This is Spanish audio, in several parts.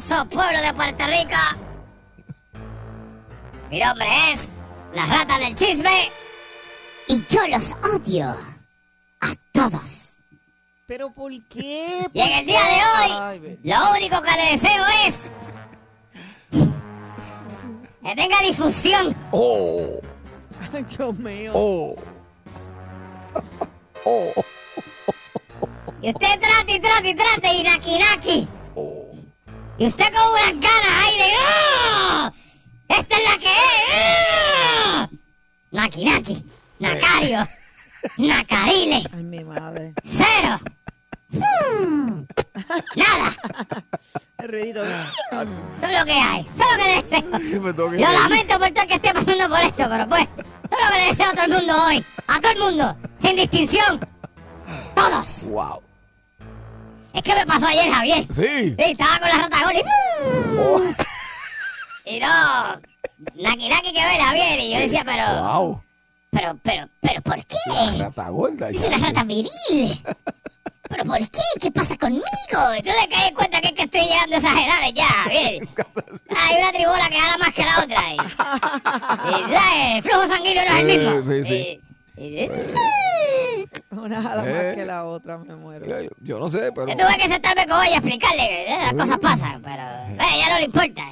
Pueblo de Puerto Rico. Mi nombre es la rata del chisme y yo los odio a todos. ¿Pero por qué? Y en el día de hoy, lo único que le deseo es que tenga difusión. Oh, Ay, Dios mío. oh. Oh, Y usted trate y trate y trate y naki naki. oh. Y usted con unas ganas ahí de... ¡Ah! ¡Esta es la que es! ¡Ah! Naki naki. Nacario. Nacarile. Ay, mi madre. Cero. Nada. El ruidito. Eso es lo que hay. Eso es lo que deseo. Ir. lamento por todo el que esté pasando por esto, pero pues, eso es lo que le deseo a todo el mundo hoy. A todo el mundo, sin distinción. Todos. Wow. Es que me pasó ayer, Javier. Sí. Sí, estaba con la rata gol y... Oh, Y no... Naki Naki que ve Javier. Y yo decía, pero... wow. Pero, pero, pero, ¿por qué? Rata gorda. Es una rata viril. ¿Pero por qué? ¿Qué pasa conmigo? Entonces caí en cuenta que es que estoy llegando a exagerar ya, Javier. Hay una tribola que jala más que la otra. Y, y, ¿sabes? El flujo sanguíneo no es el Eh, mismo. sí, sí. Y- y- Una jala Eh. más que la otra, me muero. Yo, yo no sé, pero. Yo tuve que sentarme con ella y explicarle que eh, las cosas pasan, pero a ella no le importa.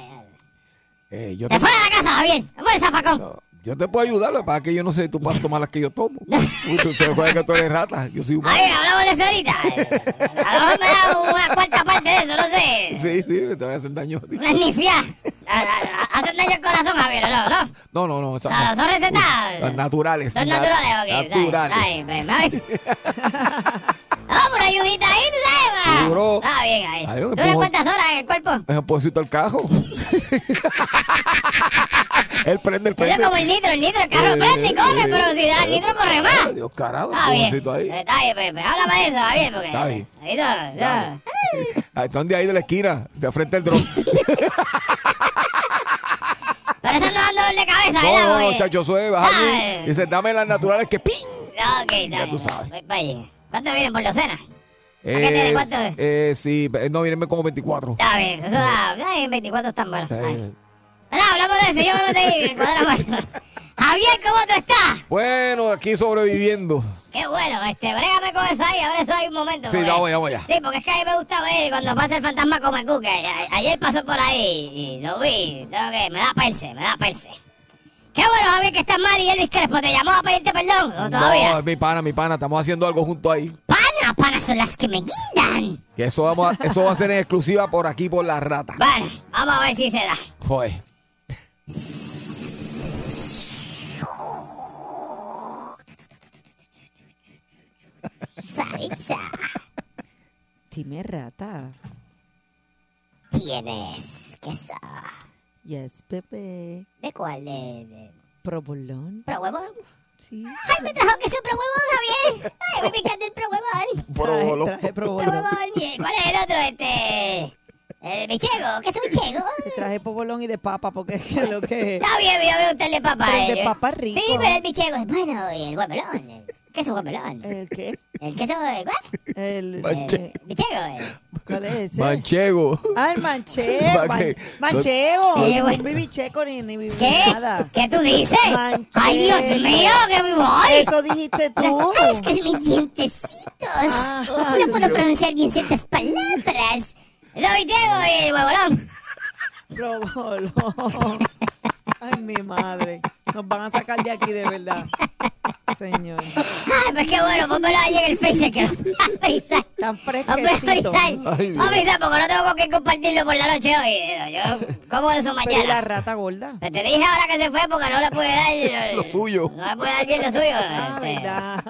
Eh, yo, Se te, fue a la casa, Javier. Se fue el zafacón. no, yo te puedo ayudar, lo que yo no sé, tú vas a tomar las que yo tomo. Uy, tú se acuerdas que tú eres rata. Yo soy humano. Ay, hablamos de eso ahorita. A lo mejor me da una cuarta parte de eso, no sé. Sí, sí, te voy a hacer daño. Una esnifia. Hacen daño al corazón, Javier, ¿no? ¿no? No, no, no. No, son recetadas. Las naturales. Son na- naturales, ok. Naturales. Ay, ay, me Vamos, una ayudita ahí, tú sabes. Seguro. Está bien ahí. Ay, un ¿Tú le empujón. cuántas horas en el cuerpo? Es un al cajo. Él prende, él Eso es prende. como el nitro, el nitro, el carro prende y corre, pero si da el nitro corre más. Ay, Dios carajo, Está bien. un ahí. Está bien, pues, pues, háblame de eso, Javier, porque... Está bien. Ahí no, no. Ahí están de ahí de la esquina, de frente al dron. Pero eso no dando dolor de cabeza, No, ¿verdad? no, no, Porque- chacho, eso es, vas allí. Dice, dame las naturales que ping. No, ok, está Ya bien. tú sabes. Voy para allí. ¿Cuánto vienen por docena? Eh, cuánto? eh, sí, eh, no, vienen como 24. Está bien, eso da... Ay, 24 están buenos. Ay. Bueno, hablamos de eso, yo me meto ahí, cuadra. Javier, ¿cómo tú estás? Bueno, aquí sobreviviendo. Qué bueno, este, brégame con eso ahí, ahora eso hay un momento. Sí, vamos allá, vamos allá. Sí, porque es que a mí me gusta ver cuando pasa el fantasma come cuque. A- Ayer pasó por ahí y lo vi, tengo que, me da perse, me da perse. Qué bueno, Javier, que estás mal y Elvis Crespo te llamó a pedirte perdón, ¿o todavía? No, es mi pana, mi pana, estamos haciendo algo junto ahí. Pana, panas son las que me guindan. Que eso, vamos a- eso va a ser en exclusiva por aquí, por la rata. Bueno, vamos a ver si se da. Fue. Saritza, Dime rata. tienes queso. Yes, bebé. ¿De cuál? ¿De, de Provolón. pro huevón? Sí. ¡Ay, me trajo queso pro huevón, Javier! ¡Ay, me encanta el pro huevón! Probolo. Traje, traje Pro provolón. huevón. ¿Y ¿Cuál es el otro? Este... El bichego, queso bichego. Te traje provolón y de papa porque es que lo que... Está bien, yo veo usted el de papá. Pero el de eh. papa es rico. Sí, pero el bichego es bueno y el guapelón. El queso guapelón. ¿El qué? El queso de cuál? El... Eh, Bichego. eh. ¿Cuál es ese? Manchego. Ah, el manchego. Man- manchego. Sí, No bueno. viví checo ni, ni viví ¿Qué? nada. ¿Qué tú dices? Manchego. ¡Ay, Dios mío, que me voy! Eso dijiste tú. Ay, es que es mis dientecitos. Ah, no puedo pronunciar bien ciertas palabras. Eso bichego y huevolón. Provolón. Ay, mi madre. Nos van a sacar de aquí de verdad. Señor. Ay, pues qué bueno, pónmelo ahí en el Facebook que lo voy a frisar. Tan a fresquecito. frisar. Ay, Dios. Voy a frisar porque no tengo con quién compartirlo por la noche hoy. Yo como de eso Pero ¿y la mañana. rata gorda. Pues te dije ahora que se fue porque no le pude dar eh, Lo suyo. No le pude dar bien lo suyo. Ah, este, verdad.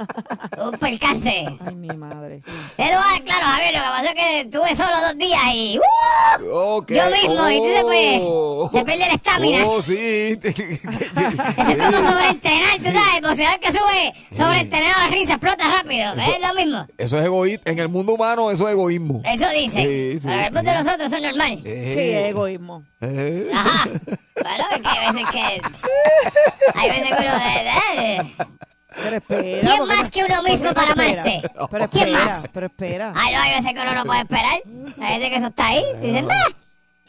un percance. Ay, mi madre. Eduardo, claro, Javier, lo que pasó es que estuve solo dos días y ¡uh! Yo mismo, y entonces Oh. pues se pierde la estamina. Oh, sí. Eso es como sobreentrenar, tú sabes, el boxeador que sube sobreentrenado ring se explota rápido. Eso- es lo mismo. Eso es egoísmo. En el mundo humano, eso es egoísmo. Eso dice. Sí, sí. El mundo de nosotros eso es normal. Eh, Sí, egoísmo. eh. Ajá. Bueno, es que hay veces que. Hay veces que uno. de- de- Pero espera. ¿Quién más que uno mismo para amarse? Pero ¿Quién espera, más? pero espera. Ay, no, hay veces que uno no puede esperar. Hay veces que eso está ahí. Dicen, nah.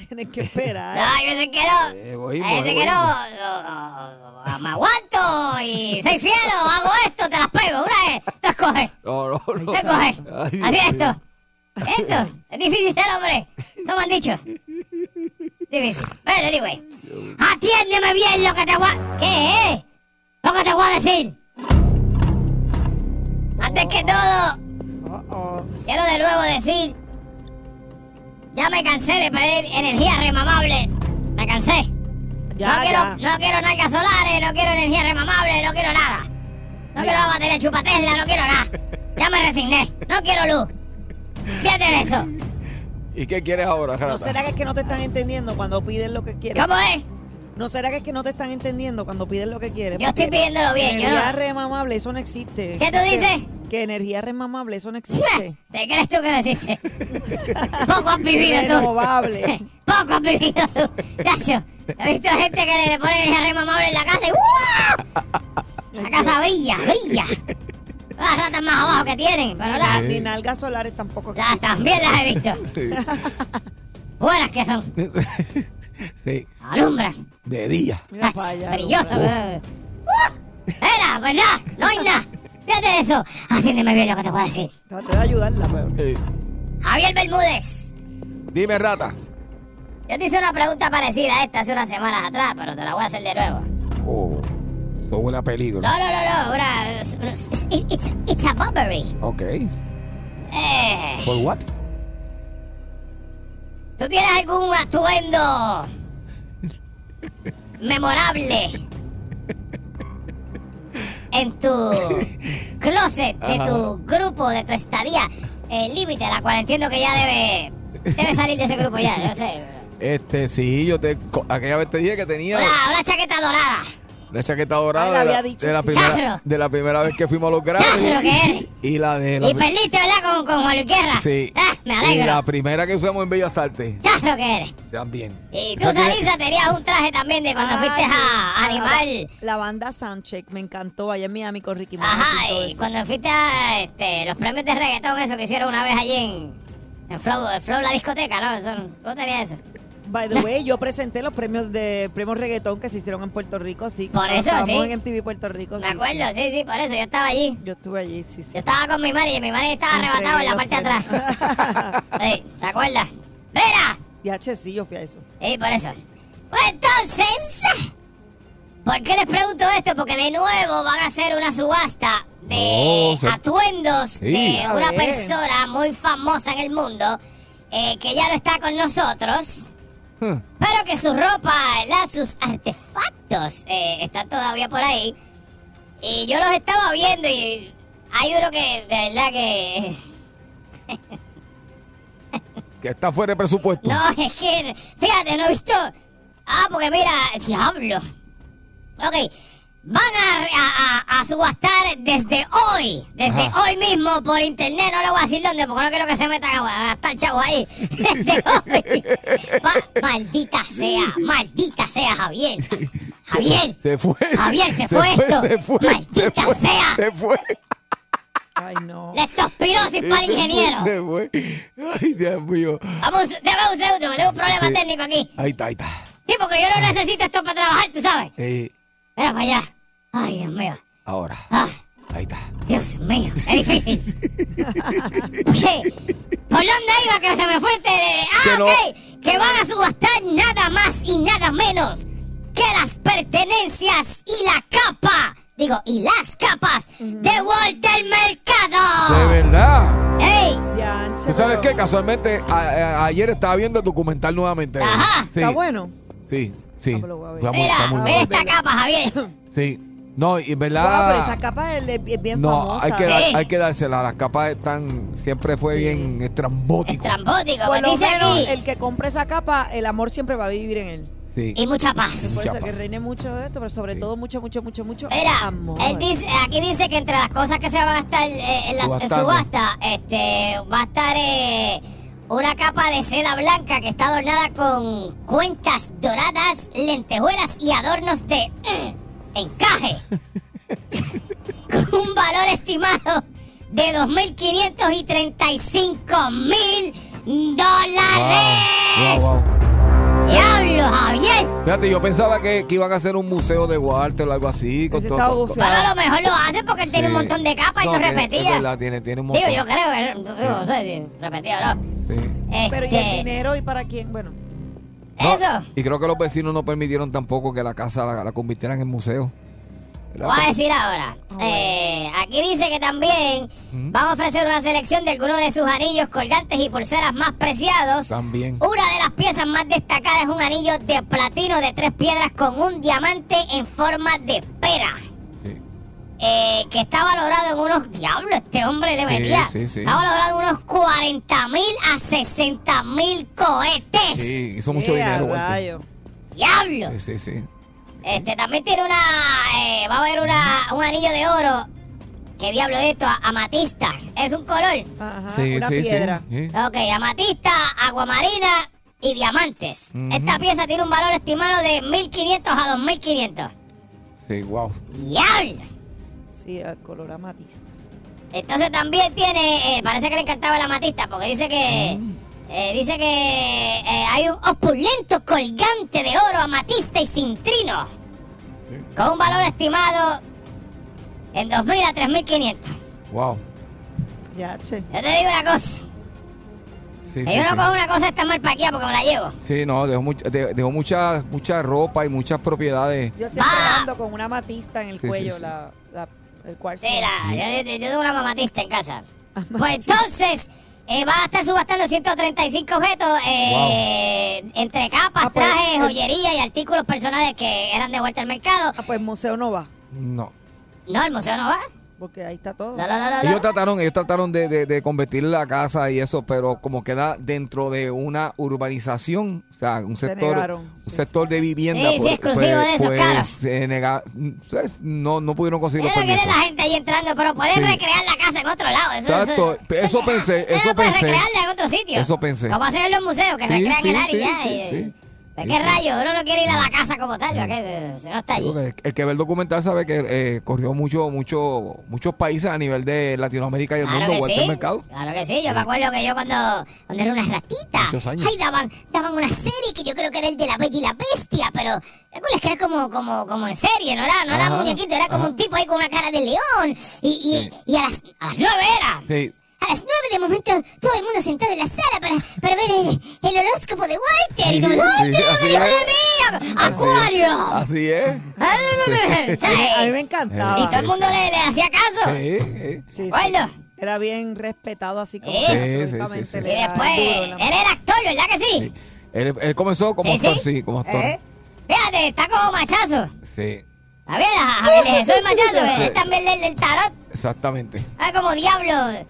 Tienes que esperar. No, hay veces que no. Egoísmo, Hay veces que no. egoísmo. no, no, no, Me aguanto y soy fiel o hago esto, te las pego. Una vez, tú escoges. No, no, no. Ay, Dios Así es mío. esto. Esto. Es difícil ser hombre. Eso me han dicho. Difícil. Bueno, anyway. Atiéndeme bien lo que te voy a... ¿Qué es? Lo que te voy a decir. Antes que todo, Oh, oh. quiero de nuevo decir... Ya me cansé de pedir energía remamable. Me cansé. Ya, no, quiero, ya. no quiero nalgas solares, no quiero energía remamable, no quiero nada. No quiero la batería chupatesla, no quiero nada. Ya me resigné. No quiero luz. Fíjate de eso. ¿Y qué quieres ahora, ¿No Rata? será que es que no te están entendiendo cuando piden lo que quieren? ¿Cómo es? ¿No será que es que no te están entendiendo cuando piden lo que quieren? Yo estoy pidiéndolo bien, yo Energía no- remamable, eso no existe. ¿Qué tú dices? Que energía remamable, eso no existe. ¿Te crees tú que lo hiciste? Poco has vivido tú. Renovable. Poco has vivido tú. Nacho, he visto gente que le pone energía remamable en la casa y ¡guau! La casa brilla, brilla. Las ratas más abajo que tienen, pero las, Ni nalgas solares tampoco las también las he visto. Buenas que son. sí, Alumbran. de día. Mira Ach, brilloso. ¡Uh! Era, ¿verdad? No hay nada. Fíjate de eso. Atiéndeme bien lo que te voy a decir. Trate de ayudarla, pero... Eh, Javier Bermúdez. Dime, Rata. Yo te hice una pregunta parecida a esta hace unas semanas atrás, pero te la voy a hacer de nuevo. Oh, eso huele a peligro. No, no, no, no. Una, it's, it's, it's a bobbery. Ok. Eh, ¿Por what? ¿Tú tienes algún atuendo memorable en tu closet de tu grupo, de tu estadía eh, límite, la cual entiendo que ya debe, debe salir de ese grupo ya, no sé. Este, sí, yo te. Aquella vez te dije que tenía Una, una chaqueta dorada. La chaqueta dorada Ay, de, la, había dicho, de, la sí. primera, de la primera vez que fuimos a los Grammys. eres. Y la de la. Y perdiste, ¿verdad? Con, con Juan Luis Guerra. Sí. Ah, me Y alegro. la primera que usamos en Bellas Artes. Que eres. También. Y tú, Sarisa, tenías un traje también de cuando Ah, fuiste sí. a la- Animal. La, banda Soundcheck me encantó allá en Miami con Ricky Martin y Ajá, todo y eso. cuando fuiste a este, los premios de reggaetón, eso que hicieron una vez allí en, en Flow, en Flow la discoteca, ¿no? Eso, ¿Cómo tenías eso? By the way, yo presenté los premios de premios reggaetón que se hicieron en Puerto Rico, sí. Por eso, sí. en MTV Puerto Rico, Me sí, acuerdo, sí. sí, sí, por eso yo estaba allí. Yo estuve allí, sí, sí. Yo estaba con mi madre y mi madre estaba arrebatado en la parte de atrás. Sí, ¿se acuerda? ¡Mira! Y H, sí, yo fui a eso. Sí, por eso. Pues entonces, ¿por qué les pregunto esto? Porque de nuevo van a hacer una subasta de Oh, se- atuendos Sí. de una persona muy famosa en el mundo eh, que ya no está con nosotros. Pero que su ropa, ¿verdad? sus artefactos eh, están todavía por ahí. Y yo los estaba viendo y hay uno que de verdad que... Que está fuera de presupuesto. No, es que, fíjate, no he visto... Ah, porque mira, diablo. Ok, van a, a- a- a subastar desde hoy, desde Ajá. hoy mismo por internet, no le voy a decir dónde, porque no quiero que se metan a gastar chavo ahí. Desde hoy. Va- maldita sea, maldita sea, Javier. Javier. Se fue. Javier, se fue esto. Se fue. Maldita se fue, sea. Se fue. Ay, no. Leptospirosis para el ingeniero. Se fue. Ay, Dios mío. Vamos, déjame un segundo, tengo un problema Sí. técnico aquí. Ahí está, ahí está. Sí, porque yo no necesito esto para trabajar, tú sabes. Eh, Mira para allá. Ay, Dios mío. ahora. Ah, Ahí está. Dios mío. Es difícil. ¿Qué? ¿Por dónde iba que se me fue este? Ah, Que no- ok. Que van a subastar nada más y nada menos que las pertenencias y la capa, digo, y las capas de Walter Mercado. De verdad. ¡Ey! Dianche, ¿Tú sabes qué? Casualmente, a- a- ayer estaba viendo el documental nuevamente. Ajá. Sí, Está bueno. Sí, sí. Ah, lo voy a ver. Está muy- Mira, está muy ve bueno. esta capa, Javier. Sí. No, y en Wow, verdad. pero esa capa es, es bien no, famosa. hay que, dar- Sí. hay que dársela. Las capas están. Siempre fue Sí. bien estrambótico. Estrambótico, Por pues lo dice menos aquí. el que compre esa capa, el amor siempre va a vivir en él. Sí. Y mucha paz. Por Mucha eso que paz. reine mucho de esto, pero sobre Sí. todo mucho, mucho, mucho, mucho Mira, amor. él dice, aquí dice que entre las cosas que se van a estar eh, en la en Subastando. subasta, este, va a estar eh, una capa de seda blanca que está adornada con cuentas doradas, lentejuelas y adornos de mm, encaje. con un valor estimado de 2.500 y 35.000 dólares. Wow, wow, wow. ¡Diablo, Javier! Fíjate, yo pensaba que, que iban a hacer un museo de Walter o algo así. Con todo, gufiado. Bueno, a lo mejor lo hace porque él tiene un montón de capas y no, repetía. Es verdad, tiene, tiene un montón. Digo, yo creo que digo, no sé si repetía o no. Sí. Pero ¿y el Este, dinero y para quién? Bueno, No, Eso. Y creo que los vecinos no permitieron tampoco que la casa la, la convirtieran en museo. Voy a decir ahora. Eh, aquí dice que también Ujú. vamos a ofrecer una selección de algunos de sus anillos colgantes y pulseras más preciados. También. Una de las piezas más destacadas es un anillo de platino de tres piedras con un diamante en forma de pera. Eh, que está valorado en unos diablos, este hombre le Sí, metía. sí, sí. Está valorado en unos 40 mil a 60 mil cohetes. Sí, hizo mucho ¡Eh, a dinero, Walter. Diablo. Sí, sí, sí. Este también tiene una. eh, va a haber una, un anillo de oro. ¿Qué diablo es esto? Amatista. Es un color. Ajá, Sí, una sí, sí, piedra. sí. Ok, amatista, aguamarina y diamantes. Esta pieza tiene un valor estimado de 1500 a 2500. Sí, wow. ¡Diablo! Sí, el color amatista. Entonces también tiene, eh, parece que le encantaba el amatista, porque dice que Mm. eh, dice que eh, hay un opulento colgante de oro, amatista y cintrino, con un valor estimado en 2.000 a 3.500. Wow. Ya, che. Yo te digo una cosa, Sí, yo no sí. cojo una cosa esta mal paqueada porque me la llevo. Sí, no, dejó, mucha, de- dejó mucha, mucha ropa y muchas propiedades. Yo siempre Va. ando con una amatista en el Sí, sí, cuello, sí. La, la- el cuarzo. Sí, la, yo, yo- yo tengo una mamatista en casa. Pues entonces, eh, va a estar subastando 135 objetos eh, entre capas, Ah, pues, trajes, eh, joyería y artículos personales que eran de vuelta al mercado. Ah, pues museo no va, No. No, el museo no va. Porque ahí está todo. No, no, no. Ellos trataron, ellos trataron de, de, de convertir la casa y eso, pero como queda dentro de una urbanización, o sea, un Se sector, negaron, un sí, sector de vivienda, Sí, sí, exclusivo de esos, claro. se nega- pues, no, no pudieron conseguir los permisos. la gente ahí entrando, pero pueden Sí. recrear la casa en otro lado. Eso, Exacto, eso pensé, Ustedes eso no pueden pensé. recrearla en otro sitio. Eso pensé. Como hacen en los museos, que Sí, recrean sí, el área sí, y ya. sí, y- sí. ¿Pues Sí, ¿Qué sí. rayos? Uno no quiere ir a la casa como tal, ¿para qué? Si no está allí. El que ve el documental sabe que eh, corrió mucho, mucho, muchos países a nivel de Latinoamérica y el Claro mundo, vuelta sí. al mercado. Claro que sí. Yo me acuerdo que yo cuando, cuando era una ratita. Muchos años. Ay, daban, daban una serie que yo creo que era el de la Bella y la Bestia, pero. ¿te acuerdas que era como, como, como en serie? No era, no era Ajá, muñequito, era como ajá. un tipo ahí con una cara de león. Y, y, Sí. y a, las, a las nueve era. Sí, A las nueve de momento todo el mundo sentado en la sala para, para ver el, el horóscopo de Walter. Sí, y todo, sí, ¡ay, sí, Dios así mío, es. Dios mío! ¡Acuario! así es. Ay, A mí, a mí me Y encantaba. todo el mundo sí. le, le hacía caso. Sí, sí. Bueno. Era bien respetado así como Sí. que Sí, sí, públicamente sí, él sí. Y después, él era actor, ¿verdad que sí? Sí. Él, él comenzó como actor, sí, como actor. Eh, Fíjate, está como machazo. Sí, ¿Está bien? A Javier Jesús el machazo. Sí. Él también lee el tarot. exactamente. Ah, como diablo.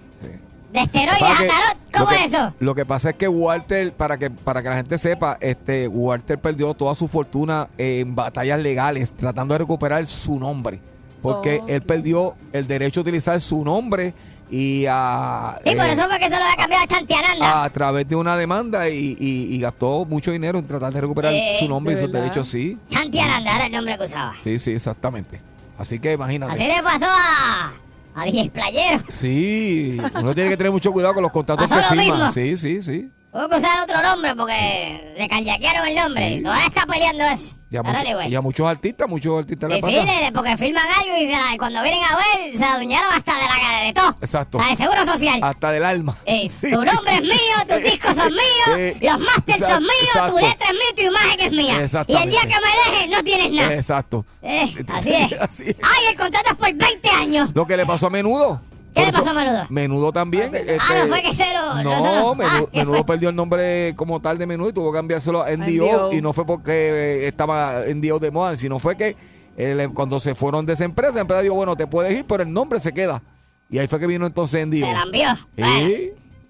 De esteroides Para a que- tarot. ¿Cómo lo que, es eso? Lo que pasa es que Walter, para que, para que la gente sepa, este, Walter perdió toda su fortuna en batallas legales, tratando de recuperar su nombre. Porque Oh. él perdió el derecho a utilizar su nombre y a, Sí, por eh, eso fue que se lo había cambiado a Chantiananda. a través de una demanda y, y- y gastó mucho dinero en tratar de recuperar Eh, su nombre y ¿de sus derechos, sí. Chantiananda era el nombre que usaba. Sí, sí, exactamente. Así que imagínate. Así le pasó a, a 10 playeros. Sí, uno tiene que tener mucho cuidado con los contratos que mismo. Sí, sí, sí. Hubo que usar otro nombre porque le callaquearon el nombre. Todavía está peleando eso. Y a, Pero mucho- anyway. y a muchos artistas, muchos artistas le Sí, sí, pasa. le- porque filman algo y, se la- y cuando vienen a ver se adueñaron hasta de la de todo. Exacto. La de Seguro Social. Hasta del alma. Eh, Sí. Tu nombre es mío, tus discos son míos, Sí. los Exacto, son míos, tu exacto. letra es mía, tu imagen es mía. Y el día que me dejes no tienes nada. Exacto. Eh, así es. Así es. Ay, el contrato es por 20 años. Lo que le pasó a Menudo. ¿Qué le pasó a Menudo? Menudo también. este, Ah, no fue que se lo- No, no se lo- Menudo, ah, ¿qué Menudo perdió el nombre como tal de Menudo y tuvo que cambiárselo a NDO. Y no fue porque eh, estaba NDO de moda, sino fue que eh, cuando se fueron de esa empresa, la empresa dijo, bueno, te puedes ir, pero el nombre se queda. Y ahí fue que vino entonces NDO. Se la envió.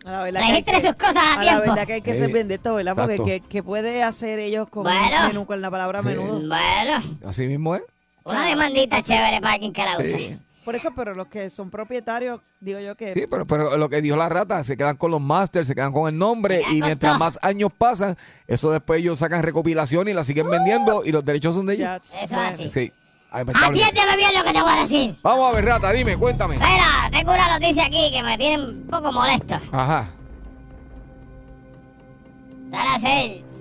La verdad que hay Registre que- sus cosas a a la tiempo. verdad que hay que ser Eh, bien de esto, ¿verdad? Porque exacto. ¿qué, qué puede hacer ellos con, Bueno. menú, con la palabra Sí. menudo? Bueno, Así mismo es. una demandita chévere para quien que la use. Sí. Por eso, pero los que son propietarios, digo yo que... Sí, pero, pero lo que dijo la rata, se quedan con los masters, se quedan con el nombre y mientras más años pasan, eso después ellos sacan recopilación y la siguen vendiendo y los derechos son de ellos. Eso es así. Sí. Atiéndeme bien lo que te voy a decir. Vamos a ver, rata, dime, cuéntame. Mira, tengo una noticia aquí que me tiene un poco molesto. Ajá. Ser.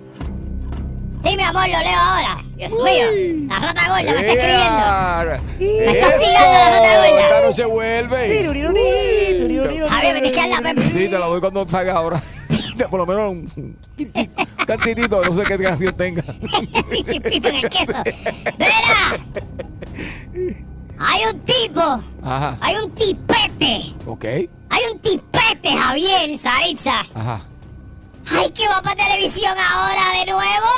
Sí, mi amor, lo leo ahora. Dios mío, la rata gorda me está escribiendo. ¡Ea! está hostigando la rata gorda. Esta noche vuelve. Javier, me tienes que dar la. Sí, te la doy cuando salga ahora. Por lo menos un cantitito, no sé qué canción tenga. Así chispito en el queso. Mira, hay un tipo, Ajá. hay un tipete, Ok. hay un tipete, Javier Saritza. Ajá. Ay, que va para televisión ahora de nuevo.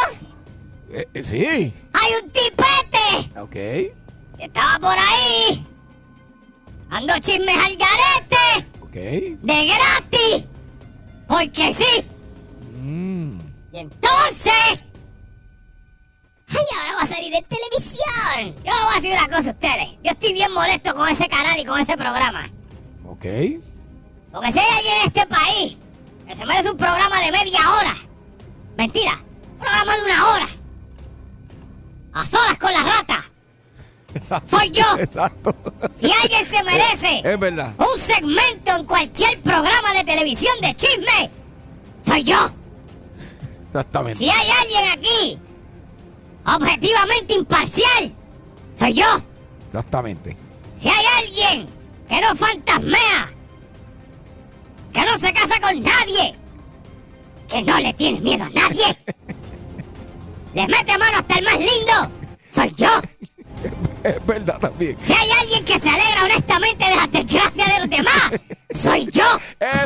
Eh, eh, sí. Hay un tipete Ok. que estaba por ahí. Ando chismes al garete. Ok. de gratis. Porque sí. Mm. Y entonces. Ay, ahora va a salir en televisión. Yo voy a decir una cosa a ustedes. Yo estoy bien molesto con ese canal y con ese programa. Ok. Porque si hay alguien en este país que se merece un programa de media hora. Mentira. Un programa de una hora. A solas con la rata. Exacto. Soy yo. Exacto. Si alguien se merece Es verdad. un segmento en cualquier programa de televisión de chisme, soy yo. Exactamente. Si hay alguien aquí objetivamente imparcial, soy yo. Exactamente. Si hay alguien que no fantasmea, que no se casa con nadie, que no le tiene miedo a nadie, le mete mano hasta el más lindo, soy yo. Es verdad también. Si hay alguien que se alegra honestamente de las desgracias de los demás, soy yo.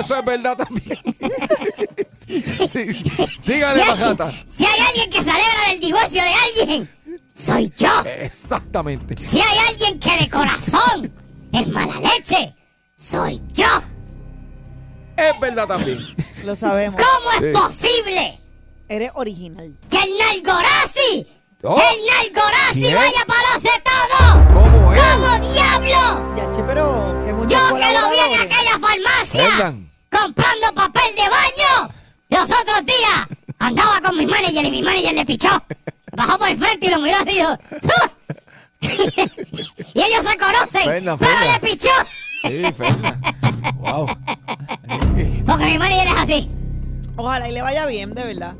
Eso es verdad también. Sí. Si Dígale, hay, Majata. si hay alguien que se alegra del divorcio de alguien, soy yo. Exactamente. Si hay alguien que de corazón es mala leche, soy yo. Es verdad también. Lo sabemos. ¿Cómo es Sí. posible Eres original. que el Nalgorazi, Oh. el Nalgorazi ¿Quién? vaya para los todo? ¿Cómo es? ¿Cómo diablo? Ya, che, pero que muchos Yo que lo vi en aquella farmacia comprando papel de baño. Los otros días andaba con mi manager y mi manager le pichó. Bajó por el frente y lo miró así y y ellos se conocen, pero le pichó. Sí. Wow. Porque mi manager es así. Ojalá y le vaya bien, de verdad.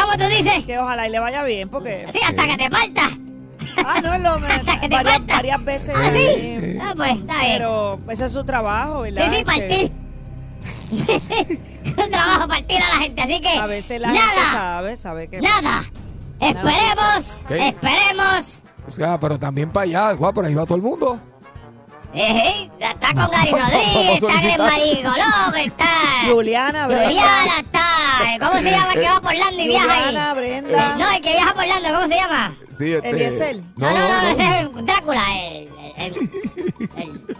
¿Cómo tú dices? Que ojalá y le vaya bien, porque... Sí, hasta que te falta. Ah, no, lo, me- Hasta que te varias, falta. varias veces. Ah, sí. Ah, pues, está bien. Pero ese es su trabajo, ¿verdad? Sí, sí, Este, partir. un trabajo partir a la gente, así que A veces la gente nada, sabe, sabe que... nada. Esperemos, ¿Qué? esperemos. O sea, pero también para allá, guau, por ahí va todo el mundo. Eh, está con Gary Rodríguez, está. Glen Marigolón, está Juliana, Brenda. Juliana, está. ¿Cómo se llama el que va por Orlando y viaja Juliana, ahí? Brenda. No, el que viaja por Orlando, ¿cómo se llama? Sí, este. Eliezer. No, no, no, ese es Drácula, el. el, el- el-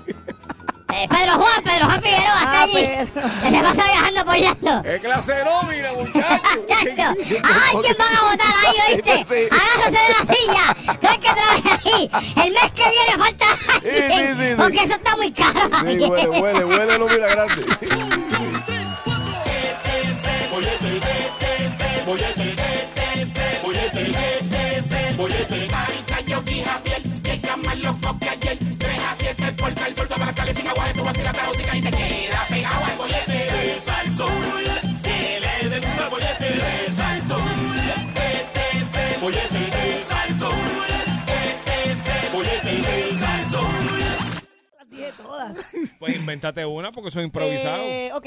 eh, Pedro Juan, Pedro Juan Figueroa, está Ah, allí. Pedro. Que se pasa viajando por. ¡Qué clase de nómina, muchacho! Chacho, a alguien van a votar ahí, ¿oíste? Agárrese de la silla. Tú hay que trabajar ahí. El mes que viene falta alguien. Sí, sí, sí, sí. Porque eso está muy caro. Sí, ahí. huele, huele, huele nómina grande sin agua tú vas a ir a y te queda pegado al bollete. Es al sol, que le den un bollete. Es al sol, este es el bollete. Es al sol, este es el bollete. Es al sol. Las dije todas. Pues inventate una porque soy improvisado. Eh, ok.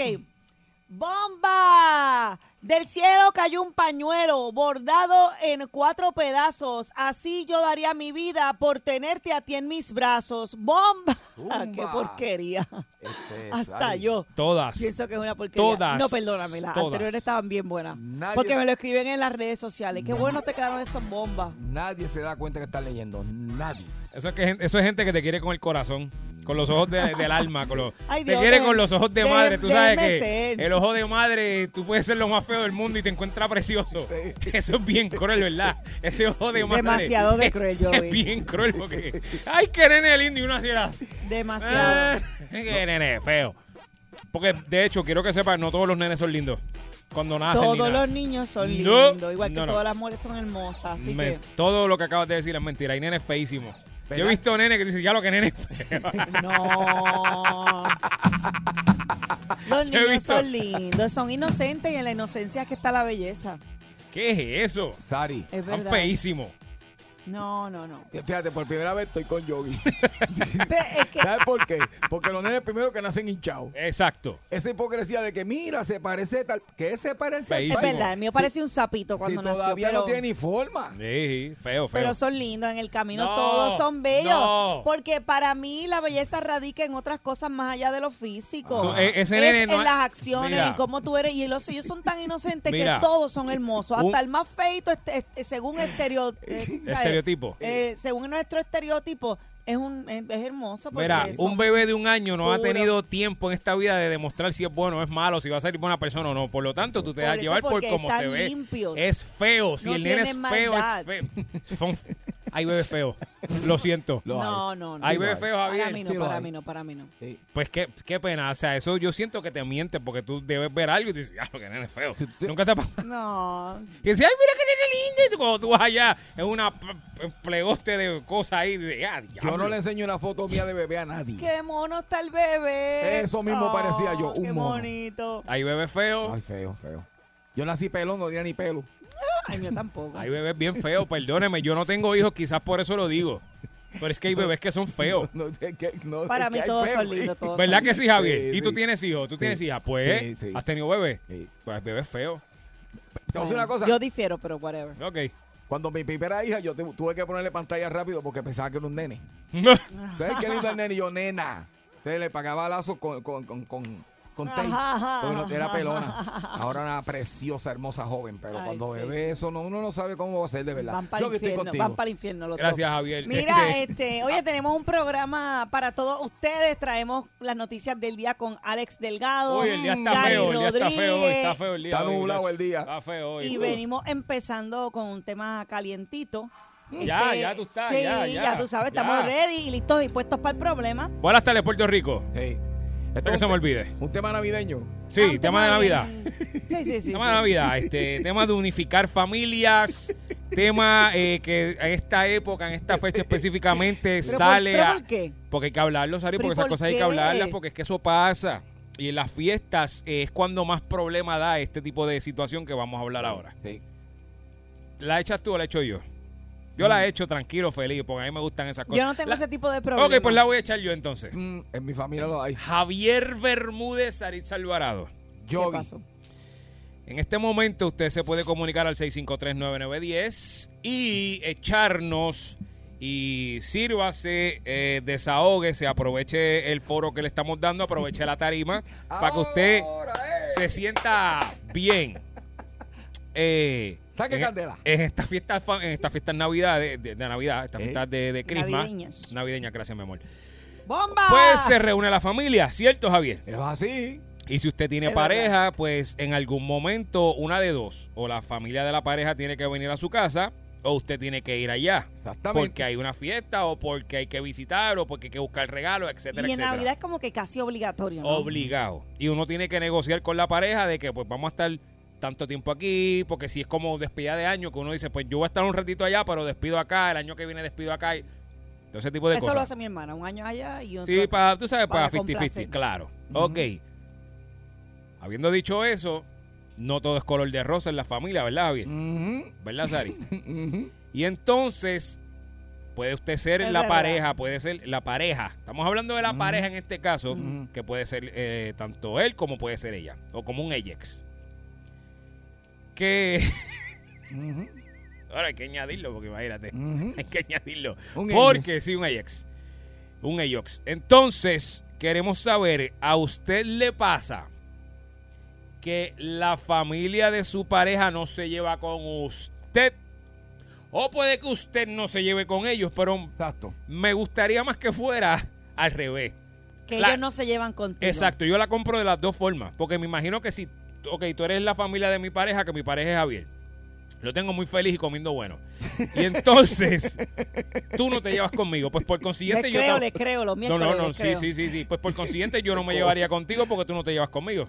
¡Bomba! Del cielo cayó un pañuelo bordado en cuatro pedazos. Así yo daría mi vida por tenerte a ti en mis brazos. ¡Bomba! ¡Qué porquería! Este, Hasta yo. Todas. Pienso que es una porquería. Todas. No, perdóname, las Todas. anteriores estaban bien buenas. Nadie- Porque me lo escriben en las redes sociales. Qué bueno te quedaron esas bombas. Nadie se da cuenta que está leyendo. Nadie. Eso es, que, eso es gente que te quiere con el corazón, con los ojos de- del alma, con los, Ay, te quiere con los ojos de madre. Tú sabes déjeme que ser. el ojo de madre, tú puedes ser lo más feo del mundo y te encuentra precioso. Eso es bien cruel, ¿verdad? Ese ojo de madre. Demasiado de cruel, Joey. Es bien cruel porque, ay, qué nene lindo y uno así era. Demasiado. Ah, qué nene feo. Porque, de hecho, quiero que sepas, no todos los nenes son lindos. Cuando nacen ni Todos nada. los niños son No, lindos, igual que no, no. todas las mujeres son hermosas. Así Me- que, todo lo que acabas de decir es mentira. Hay nenes feísimos. Yo he visto nenes que dicen, ya lo que nene es feo. no. Los Yo he niños visto- son lindos, son inocentes y en la inocencia es que está la belleza. ¿Qué es eso? Sari. Es Están verdad. feísimos. No, no, no. Fíjate, por primera vez estoy con Yogi. Es que- ¿Sabes por qué? Porque los nenes primero que nacen hinchados. Exacto. Esa hipocresía de que, mira, se parece tal. ¿Qué se parece? Feísimo. es verdad, el mío parecía un sapito Si cuando nació. todavía pero, no tiene ni forma. Sí, feo, feo. pero son lindos en el camino, No, todos son bellos. no. Porque para mí la belleza radica en otras cosas más allá de lo físico. Ese es nene en no- las acciones, Mira. en cómo tú eres. Y los suyos son tan inocentes Mira. que todos son hermosos. Un- Hasta el más feito, este- este- según estereo- ¿sabes? Estereotipo. Eh, según nuestro estereotipo, es un es, es hermoso. porque Mira, son- un bebé de un año no ha tenido tiempo en esta vida de demostrar si es bueno o es malo, si va a ser buena persona o no. Por lo tanto, tú te Por das eso, llevar por porque cómo están se ve. Es feo. Si No el nene es tienen feo, maldad. es feo. Son- hay bebés feos. Lo siento. Lo no, hay. no, no. Hay lo bebés hay. feos, Para Javier. mí no, Sí lo para mí no, para mí no. Sí. Pues qué, qué pena. O sea, eso yo siento que te mientes porque tú debes ver algo y dices, ah, que nene es feo. Nunca te ha pasado. No, Que dice, ay, mira qué nene lindo. Y tú, cuando tú vas allá, es una plegoste de cosas ahí. De, ah, Yo no le enseño una foto mía de bebé a nadie. qué mono está el bebé. Eso mismo parecía yo, un Qué mono. bonito. Hay bebés feos. Ay, feo, feo. Yo nací pelón, no tenía ni pelo. Ay, mío tampoco. Hay bebés bien feos, perdóneme, yo no tengo hijos, quizás por eso lo digo. Pero es que hay bebés que son feos. No, es que- no, es Para mí todos feo, son lindos, todos ¿Verdad son que sí, Javier? Sí, ¿Y tú sí. tienes hijos? ¿Tú tienes Sí. hijas? Pues, Sí, sí. ¿has tenido bebé? Sí. Pues bebé feo. Te voy a decir una cosa. Yo difiero, pero whatever. Ok. Cuando mi primera hija, yo tu- tuve que ponerle pantalla rápido porque pensaba que era un nene. ¿Sabes qué lindo el nene? Y yo, nena. Entonces le pagaba lazo con, con, con, con, con tape, Ajá, porque no ajá, era pelona. Ahora una preciosa, hermosa joven. Pero Ay, cuando sí. bebé eso, no, uno no sabe cómo va a ser de verdad. Van para el que estoy infierno, contigo. van para el infierno los Gracias, dos. Javier. Mira, Este, este, oye, tenemos un programa para todos ustedes. Traemos las noticias del día con Alex Delgado, Uy, el día está Gary feo, el día está feo hoy, Rodríguez, está feo el día. Está nublado el día. Está feo hoy. Y venimos empezando con un tema calientito. Ya, Este, ya tú estás, sí, ya, ya, tú sabes, ya. estamos ready y listos y puestos para el problema. Buenas tardes, Puerto Rico. Sí. Esto que se me olvide. Un tema navideño. Sí, Ah, tema de Navidad. Sí, sí, sí. tema sí. de Navidad, este, tema de unificar familias, tema eh, que en esta época, en esta fecha específicamente, ¿Pero por- sale pero a... por qué? Porque hay que hablarlo, Sari, ¿Pero porque esas por cosas hay que hablarlas, porque es que eso pasa. Y en las fiestas eh, es cuando más problema da este tipo de situación que vamos a hablar ahora. Sí. ¿La echas tú o la echo yo? Yo la he hecho tranquilo, feliz, porque a mí me gustan esas cosas. Yo no tengo La- ese tipo de problema. Ok, pues la voy a echar yo entonces. Mm, en mi familia lo hay. Javier Bermúdez Saritz Alvarado. ¿Qué Yogi. pasó? En este momento usted se puede comunicar al 6539910 y echarnos y sírvase, eh, desahóguese, aproveche el foro que le estamos dando, aproveche la tarima para que usted Ahora, eh. se sienta bien. Eh, Saque en, candela. En esta fiesta, fa- en esta fiesta Navidad, de, de- de Navidad, esta Eh. fiesta de, de Christmas. Navideñas. Navideña, gracias, mi amor. ¡Bomba! Pues se reúne la familia, ¿cierto, Javier? Es así. Y si usted tiene Es pareja, pues en algún momento, una de dos, o la familia de la pareja tiene que venir a su casa, o usted tiene que ir allá. Exactamente. Porque hay una fiesta, o porque hay que visitar, o porque hay que buscar regalos, etcétera, y en etcétera. Navidad es como que casi obligatorio, ¿no? Obligado. Y uno tiene que negociar con la pareja de que pues vamos a estar tanto tiempo aquí, porque si es como despedida de año, que uno dice, pues yo voy a estar un ratito allá, pero despido acá, el año que viene despido acá. Y todo ese tipo de Eso cosas. lo hace mi hermana, un año allá y otro. Sí, para, tú sabes, para para 50-50, complacer. claro. Ok. Habiendo dicho eso, no todo es color de rosa en la familia, ¿verdad, Javier? ¿Verdad, Sari? y entonces, puede usted ser Es la verdad. pareja, puede ser la pareja. Estamos hablando de la pareja en este caso, que puede ser eh, tanto él como puede ser ella, o como un Ajax. Que. Ahora hay que añadirlo, porque imagínate. Ujú. Hay que añadirlo. Un porque Ajax. sí, un Ajax. Un Ajax. Entonces, queremos saber, ¿a usted le pasa que la familia de su pareja no se lleva con usted? O puede que usted no se lleve con ellos, pero Exacto. me gustaría más que fuera al revés. Que La- ellos no se llevan contigo. Exacto, yo la compro de las dos formas, porque me imagino que si, ok, tú eres la familia de mi pareja, que mi pareja es Javier. Lo tengo muy feliz y comiendo bueno. Y entonces, tú no te llevas conmigo. Pues por consiguiente yo... creo, les creo, los No, no, no, sí, creo. sí, sí, sí. Pues por consiguiente yo no me llevaría contigo porque tú no te llevas conmigo.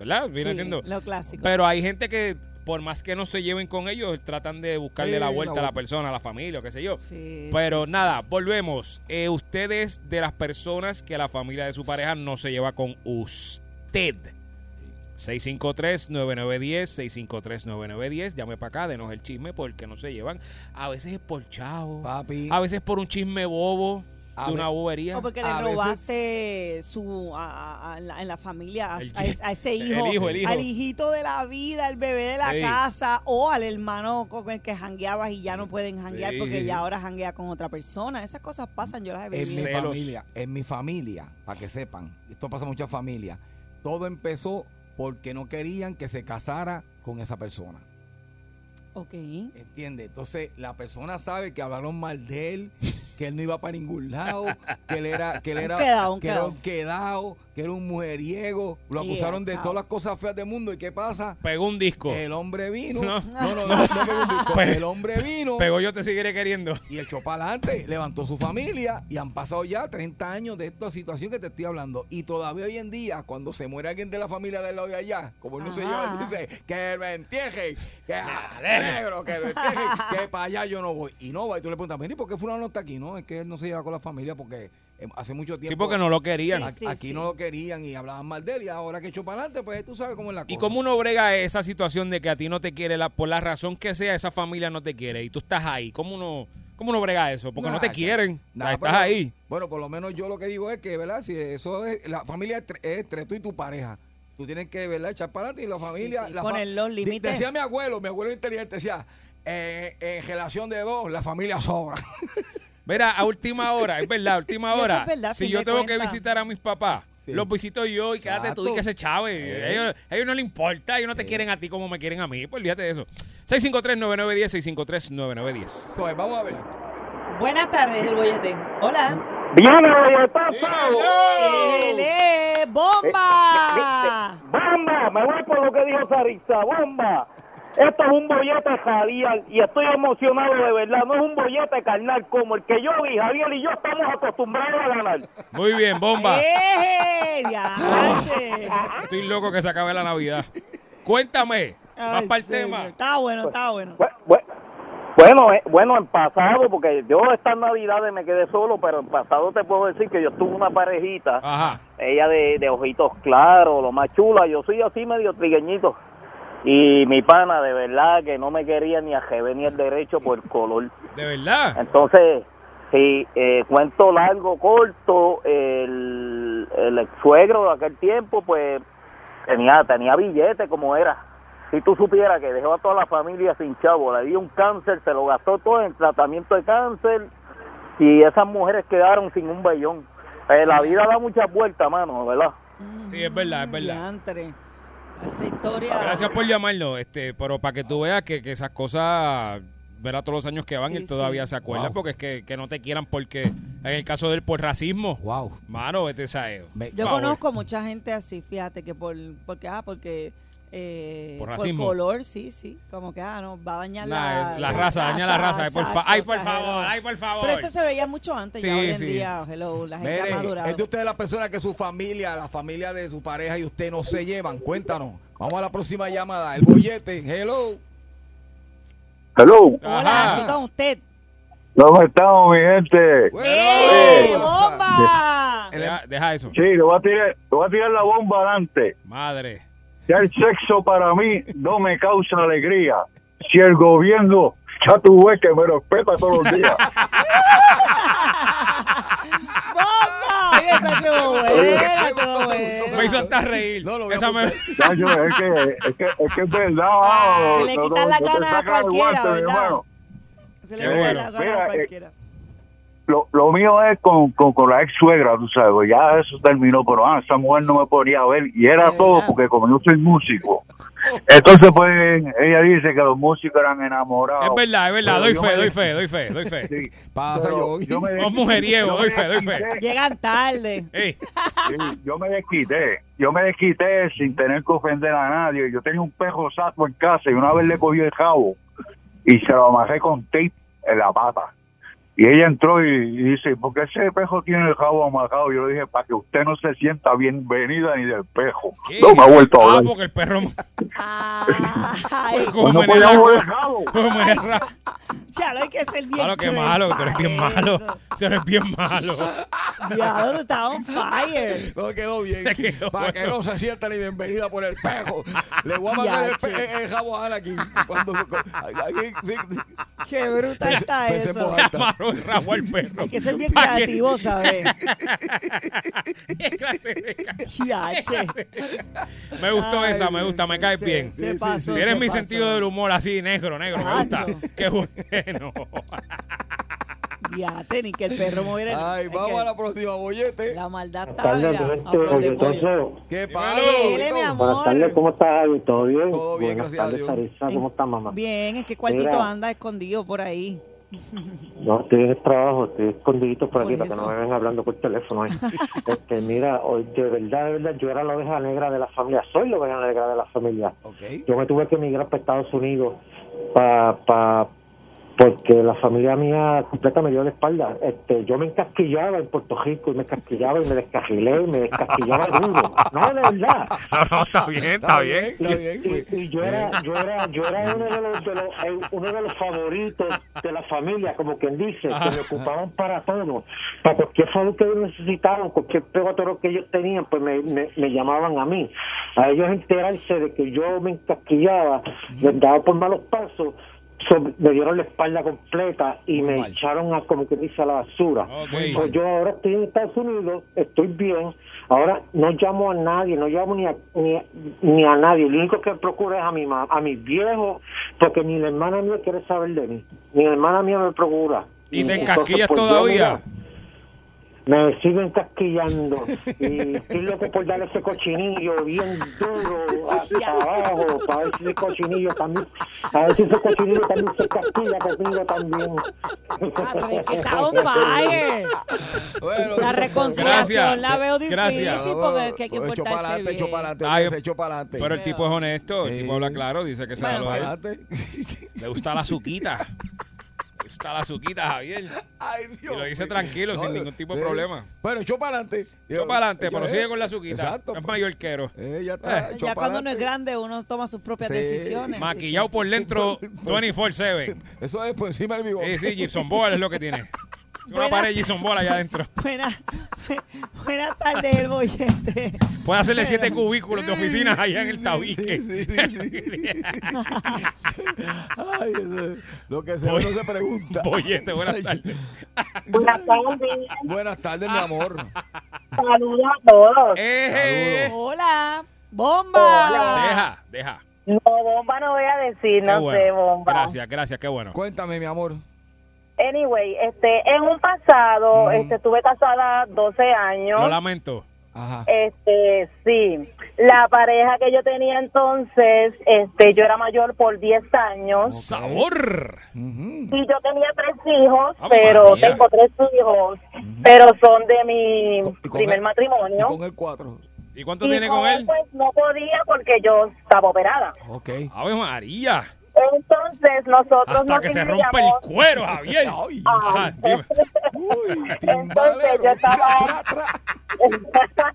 ¿Verdad? Viene Sí, siendo... lo clásico. Pero hay gente que, por más que no se lleven con ellos, tratan de buscarle Sí, la la vuelta a la persona, a la familia, o qué sé yo. Sí, Pero sí, sí. nada, volvemos. Eh, usted es de las personas que la familia de su pareja no se lleva con usted. 653-9910, 653-9910. Llame para acá, denos el chisme porque no se llevan. A veces es por chavo. Papi. A veces por un chisme bobo, A de una bobería. O porque le A veces- robaste su a, a- a- en, la, en la familia a, El a- chi- a ese el hijo, hijo, el hijo. al hijito de la vida, el bebé de la Sí. casa o al hermano con el que jangueabas y ya no pueden janguear Sí. porque ya ahora janguea con otra persona. Esas cosas pasan, yo las he En vivido. mi Celos. familia, en mi familia, para que sepan, esto pasa en muchas familias, todo empezó porque no querían que se casara con esa persona. Ok. ¿Entiendes? Entonces la persona sabe que hablaron mal de él, que él no iba para ningún lado, que él era, que él era, quedado, que era quedado. un quedado, que era un mujeriego, lo Yeah, acusaron de chao. todas las cosas feas del mundo. ¿Y qué pasa? Pegó un disco. El hombre vino. No. No, no, no, no, pegó un disco. Pe- El hombre vino. Pegó yo te seguiré queriendo. Y echó para adelante, levantó su familia y han pasado ya 30 años de esta situación que te estoy hablando. Y todavía hoy en día, cuando se muere alguien de la familia del lado de allá, como él no se lleva, él dice que me entierren, que ah, negro, que me entierren, que para allá yo no voy. Y no va, y tú le preguntas, "Mire, ¿por qué fulano no está aquí? No, es que él no se lleva con la familia porque hace mucho tiempo. Sí, porque no lo querían. Sí, sí, aquí sí. no lo querían y hablaban mal de él. Y ahora que echó para adelante, pues tú sabes cómo es la cosa. ¿Y cómo uno brega esa situación de que a ti no te quiere, la, por la razón que sea, esa familia no te quiere y tú estás ahí? ¿Cómo uno, cómo uno brega eso? Porque no te quieren. Nah, estás pero- ahí. Bueno, por lo menos yo lo que digo es que, ¿verdad? Si eso es, la familia es tre- es entre tú y tu pareja. Tú tienes que, ¿verdad? Echar para adelante y la familia... sí, la poner los límites. Decía mi abuelo, mi abuelo inteligente, decía, eh, en relación de dos, la familia sobra. Mira, a última hora, es verdad, a última eso hora. es verdad, si yo tengo que visitar a mis papás, Sí. los visito yo y quédate tú y que se chave. Eh. Ellos, ellos no les importa, ellos no te quieren a ti como me quieren a mí. Pues olvídate de eso. 653-9910, 653-9910. So, vamos a ver. Buenas tardes, el bollete. Hola. Viene bolletazo. ¡Bomba! Bomba, me voy por lo que dijo Sarisa, bomba. Esto es un bollete radial y estoy emocionado de verdad. No es un bollete carnal como el que yo vi, Javier y yo estamos acostumbrados a ganar. Muy bien, bomba. ¡Eh! Estoy loco que se acabe la Navidad. Cuéntame, más Ay, para el tema. Está bueno, está bueno. Bu- bu- Bueno, eh, bueno, en pasado, porque yo estas navidades me quedé solo, pero en pasado te puedo decir que yo tuve una parejita, Ajá. ella de, de ojitos claros, lo más chula, yo soy así medio trigueñito. Y mi pana, de verdad, que no me quería ni a jefe ni el derecho por color. De verdad. Entonces, si eh, cuento largo, corto, el, el ex suegro de aquel tiempo, pues tenía tenía billete como era. Si tú supieras que dejó a toda la familia sin chavo, le dio un cáncer, se lo gastó todo en tratamiento de cáncer y esas mujeres quedaron sin un vellón. Eh, la vida da muchas vueltas, mano, ¿verdad? Sí, es verdad, es verdad. Esa historia. Gracias por llamarnos, este, pero para que tú veas que, que esas cosas, verá todos los años que van, Sí, él todavía sí. se acuerda, Wow. porque es que, que no te quieran porque, en el caso de él, por racismo. Wow. Mano, vete a. Me- Yo Favor. conozco mucha gente así, fíjate, que por, porque, ah, porque eh, Por racismo. color, sí, sí, como que, ah, no, va a dañar Nah, la, la raza, daña la raza. Ay, por, fa- ay, por favor, ay, por favor. Pero eso se veía mucho antes, ya Sí, hoy en sí. día, hello, la gente Mire, ha madurado. es de ustedes la persona que su familia, la familia de su pareja y usted no se llevan. Cuéntanos. Vamos a la próxima llamada. El bollete. Hello. Hello, Hola, así con usted. ¿cómo estamos, mi gente? Bueno, ¡Eh, bomba! Deja, deja eso. Sí, le voy a tirar, le voy a tirar la bomba adelante. Madre. Ya el sexo para mí no me causa alegría. Si el gobierno, ya tuve que me respeta todos los días. Me hizo hasta reír. No, lo Esa me... Chacho, es, que, es, que, es que es verdad. Ah, se le quita no, la no, gana a cualquiera, guante, ¿verdad? Se le quita bueno. la gana a eh, cualquiera. Eh, lo, lo mío es con, con, con la ex suegra, tú sabes, pues ya eso terminó, pero ah, esa mujer no me ponía a ver y era todo porque como yo soy músico. Entonces, pues ella dice que los músicos eran enamorados. Es verdad, es verdad. Doy yo fe, me- doy fe, doy fe, doy fe. Sí, Pasa, yo me Los mujeriegos, yo doy fe, doy fe. Llegan tarde. Sí, yo me desquité, yo me desquité sin tener que ofender a nadie. Yo tenía un pejo saco en casa y una vez le cogí el jabo y se lo amarré con tape en la pata. Y ella entró y, y dice, ¿por qué ese pejo tiene el jabo amarrado? Yo le dije, para que usted no se sienta bienvenida ni del pejo. ¿qué? No me ha vuelto a Ah, hablar. porque el perro... Ay, Como no podía el mover el jabo. No hay que ser bien Claro, qué malo, tú eres bien malo. Tú eres bien malo. Diablo, tú estabas on fire. No quedó bien. Quedó Para que bueno. no se sienta ni bienvenida por el pejo. Le voy a mandar el, pe- el jabo a aquí. Cuando, aquí, sí, Qué bruta está eso. alta. Amarró el rabo al perro. Hay que ser bien Pa' que- creativo, ¿sabes? Qué clase de. Me gustó Ay, esa, me gusta, me cae se- bien. se pasó, Tienes se mi pasó. sentido del humor así, negro, negro, me gusta. Qué bueno. Ya, ni que el perro moviera el... Ay, vamos a la próxima, bollete. La maldad está, a. ¿Qué pasa? Dile, mi Tito? Buenas tardes, amor. ¿cómo estás, Javi? ¿Todo bien? Todo bien, Buenas gracias a tardes, Dios. Sarisa, ¿cómo estás, mamá? Bien, ¿en qué cuartito Mira. anda escondido por ahí? No, estoy en el trabajo, estoy escondidito por aquí Por para que eso. no me ven hablando por teléfono. ahí. este, mira, hoy, de verdad, de verdad, yo era la oveja negra de la familia, soy la oveja negra de la familia. Ok. Yo me tuve que emigrar para Estados Unidos pa, pa, porque la familia mía completa me dio la espalda. Este, yo me encasquillaba en Puerto Rico y me encasquillaba y me descarrilé y me descarrillaba duro. No, de verdad. No, no, está bien, está bien. Está bien. Y, pues. y yo era yo era yo era uno de los, de los- uno de los favoritos de la familia como quien dice que me ocupaban para todo para cualquier favor que ellos necesitaban cualquier pegotero que ellos tenían pues me, me, me llamaban a mí a ellos enterarse de que yo me encasquillaba les daba por malos pasos so- me dieron la espalda completa y Muy me mal. echaron a como que dice a la basura Ok. pues yo ahora estoy en Estados Unidos, estoy bien. Ahora no llamo a nadie, no llamo ni a, ni, a- ni a nadie. Lo único que procuro es a mi ma- a mis viejos, porque ni la hermana mía quiere saber de mí. Ni la hermana mía me procura. ¿Y te encasquillas pues, yo, todavía? mira, me siguen casquillando y estoy loco por darle ese cochinillo bien duro hasta abajo para ver si ese cochinillo también a ver si ese cochinillo también se casquilla conmigo también Ah, pero es que está on fire. Bueno, La reconciliación Gracias. la veo difícil Gracias. porque es que hay que Echó para portarse adelante, bien. para adelante. Para adelante. Pero el tipo es honesto, el tipo habla claro, dice que se da Bueno, lo. Le gusta la suquita. Gusta la suquita, Javier. Ay, Dios. Y lo dice tranquilo, sin ningún tipo de problema. Bueno, echó para adelante. Echó para adelante, Yo, pero eh, sigue con la suquita. Exacto. Es mayorquero. Eh, ya está. Eh, Ya cuando uno es grande uno toma sus propias Sí. decisiones. Maquillado por dentro 24-7. Eso es por encima del bigote. Sí, sí, Gibson Ball es lo que tiene. Una pared de Gibson Ball allá adentro. Buenas, buenas tardes, el bollete. Puede hacerle siete cubículos de oficinas allá en el tabique. Sí, sí, sí, sí. Ay, eso es lo que se ve no se pregunta. Bollete, buenas tardes. Buenas tardes, Buenas tardes, mi amor. saludos a todos. Eh, Hola, bomba. deja, deja. No, bomba no voy a decir, Qué no bueno. sé, bomba. Gracias, gracias, qué bueno. Cuéntame, mi amor. Anyway, este, en un pasado, este, estuve casada 12 años. Lo lamento. Ajá. Este, sí. La pareja que yo tenía entonces, este, yo era mayor por 10 años. ¡Sabor! Y yo tenía tres hijos, Ave pero María. tengo tres hijos, pero son de mi con primer él- Y matrimonio. con el 4. ¿Y cuánto Y tiene con él? Pues no podía porque yo estaba operada. Ok. Ave María. Entonces nosotros Hasta nos que se rompa el cuero, Javier. Ay. Ajá, dime. Uy, Entonces yo estaba- Tra, tra, tra.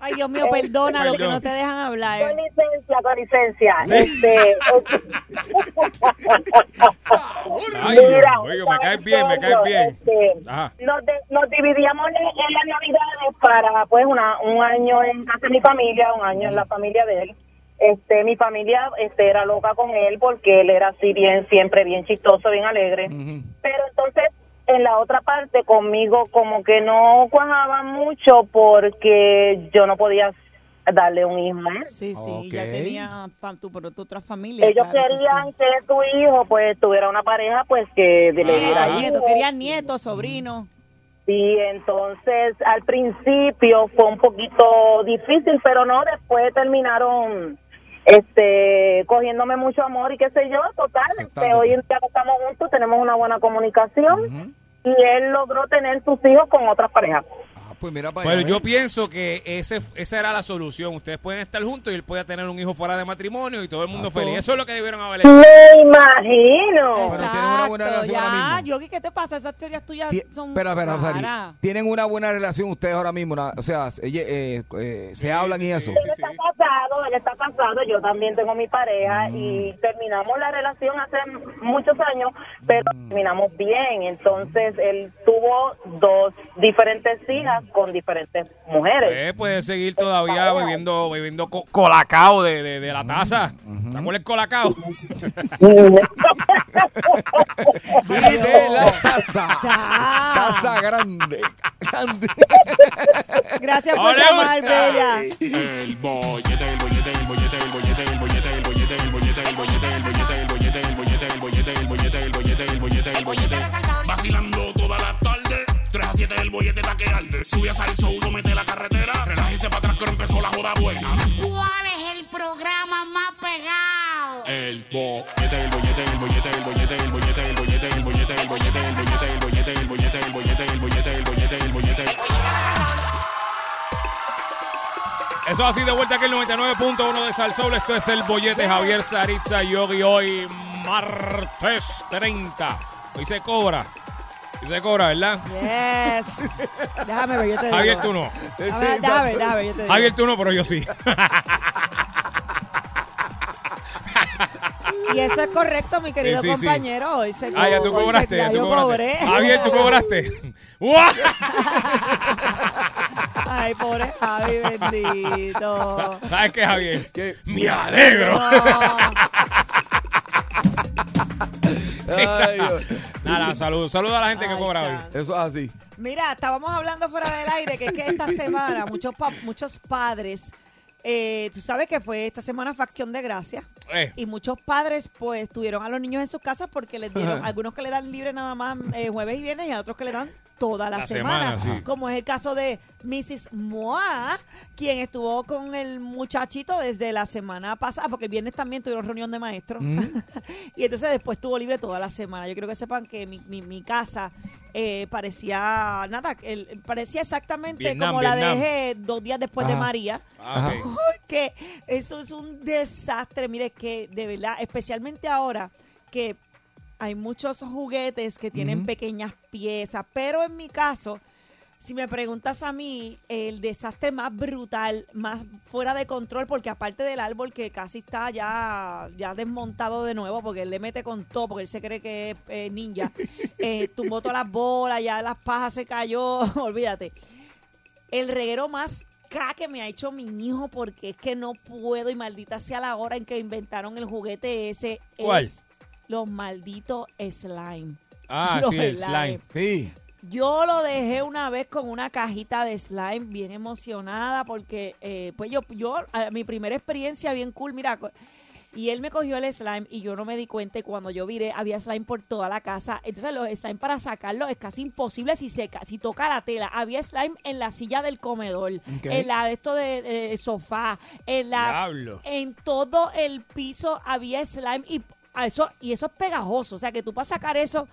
Ay, Dios mío, perdona lo que no te dejan con hablar. licencia, con licencia. Sí. Este, Ay, Mira, oye, me caes bien, me caes bien. este, Ajá. nos, de- nos dividíamos en, en las navidades para pues una, un año en casa de mi familia, un año en la familia de él. Este, mi familia este, era loca con él porque él era así bien, siempre bien chistoso, bien alegre. Pero entonces en la otra parte conmigo como que no cuajaban mucho porque yo no podía darle un hijo. Sí, sí, ya tenía fam- tu, pero tu otra familia. Ellos claro que querían sí. que su hijo pues tuviera una pareja pues que le Querían diera hijos. querían nietos, sobrinos. Sí, entonces al principio fue un poquito difícil, pero no, después terminaron este cogiéndome mucho amor y qué sé yo, total, este, hoy en día estamos juntos tenemos una buena comunicación y él logró tener sus hijos con otras parejas. Pues mira para Pero allá, yo ¿ves? pienso que ese, esa era la solución. Ustedes pueden estar juntos y él puede tener un hijo fuera de matrimonio y todo el mundo Exacto. feliz. Eso es lo que debieron haber hecho. Me imagino. Pero tienen una buena Exacto, relación ahora ya, mismo. Yogi, ¿qué te pasa? Esas teorías tuyas Ti- son Espera, espera, Sari. Tienen una buena relación ustedes ahora mismo. una- o sea, ella, eh, eh, se hablan y eso. sí, Él está casado, él está casado, yo también tengo mi pareja y terminamos la relación hace muchos años, pero terminamos bien. Entonces él tuvo dos diferentes hijas con diferentes mujeres. Eh, puede seguir todavía bebiendo bebiendo co- colacao de, de, de la taza. ¿Te acuerdas el colacao? Y de la taza. Taza grande. grande. Gracias por llamar. Bella. El bollete, el bollete, el bollete, el bollete, el bollete, el bollete, el bollete, el bollete, el bollete, el bollete, el bollete, el bollete, el bollete, el bollete, el bollete, el bollete. 3 a 7 el bollete está que arde. Sube a salso, uno mete la carretera. Relájese para atrás que empezó la joda buena. ¿Cuál es el programa más pegado? El bollete, el bollete, el bollete, el bollete, el bollete, el bollete, el bollete, el bollete, el bollete, el bollete, el bollete, el bollete, el bollete, el bollete, el bollete. Eso así de vuelta aquí el 99.1 de Salsol. Esto es el bollete Javier Saritza Yogi. Hoy martes 30. Hoy se cobra. Hoy se cobra, ¿verdad? Yes. Déjame ver, yo te digo. Javier, tú no. Déjame, déjame, déjame, yo te digo. Javier, tú no, pero yo sí. Y eso es correcto, mi querido Sí, sí, sí. compañero. Hoy se Ah, ya tú hoy se- cobraste. ya Ya tú yo cobraste. cobré. Javier, tú cobraste. ¡Guau! Ay, pobre Javi, bendito. ¿Sabes qué, Javier? ¿Qué? Me alegro. Ay, Dios. Nada, salud. Saludos a la gente que cobra Sam. hoy. Eso es así. Mira, estábamos hablando fuera del aire que es que esta semana muchos pa- muchos padres, eh, tú sabes que fue esta semana facción de gracia Eh. y muchos padres pues tuvieron a los niños en sus casas porque les dieron algunos que le dan libre nada más eh, jueves y viernes y a otros que le dan toda la, La semana, semana, sí. como es el caso de Mrs. Moa, quien estuvo con el muchachito desde la semana pasada, porque el viernes también tuvieron reunión de maestros, y entonces después estuvo libre toda la semana. Yo quiero que sepan que mi, mi, mi casa eh, parecía, nada, el- parecía exactamente Vietnam, como la dejé dos días después de Ajá. María. Ah, ok. Porque eso es un desastre. Mire, que de verdad, especialmente ahora que hay muchos juguetes que tienen pequeñas piezas, pero en mi caso, si me preguntas a mí, el desastre más brutal, más fuera de control, porque aparte del árbol que casi está ya, ya desmontado de nuevo, porque él le mete con todo, porque él se cree que es eh, ninja, eh, tumbó todas las bolas, ya las pajas se cayó, olvídate. El reguero más que me ha hecho mi hijo porque es que no puedo y maldita sea la hora en que inventaron el juguete ese ¿Cuál? es los malditos slime. Ah, Los sí, el slime. Sí. Yo lo dejé una vez con una cajita de slime bien emocionada porque eh, pues yo yo mi primera experiencia bien cool, mira, y él me cogió el slime y yo no me di cuenta y cuando yo viré había slime por toda la casa. Entonces los slime para sacarlo es casi imposible si se ca- si toca la tela. Había slime en la silla del comedor, en la de esto de, de sofá, en la Diablo. en todo el piso había slime y a eso y eso es pegajoso, o sea que tú para sacar eso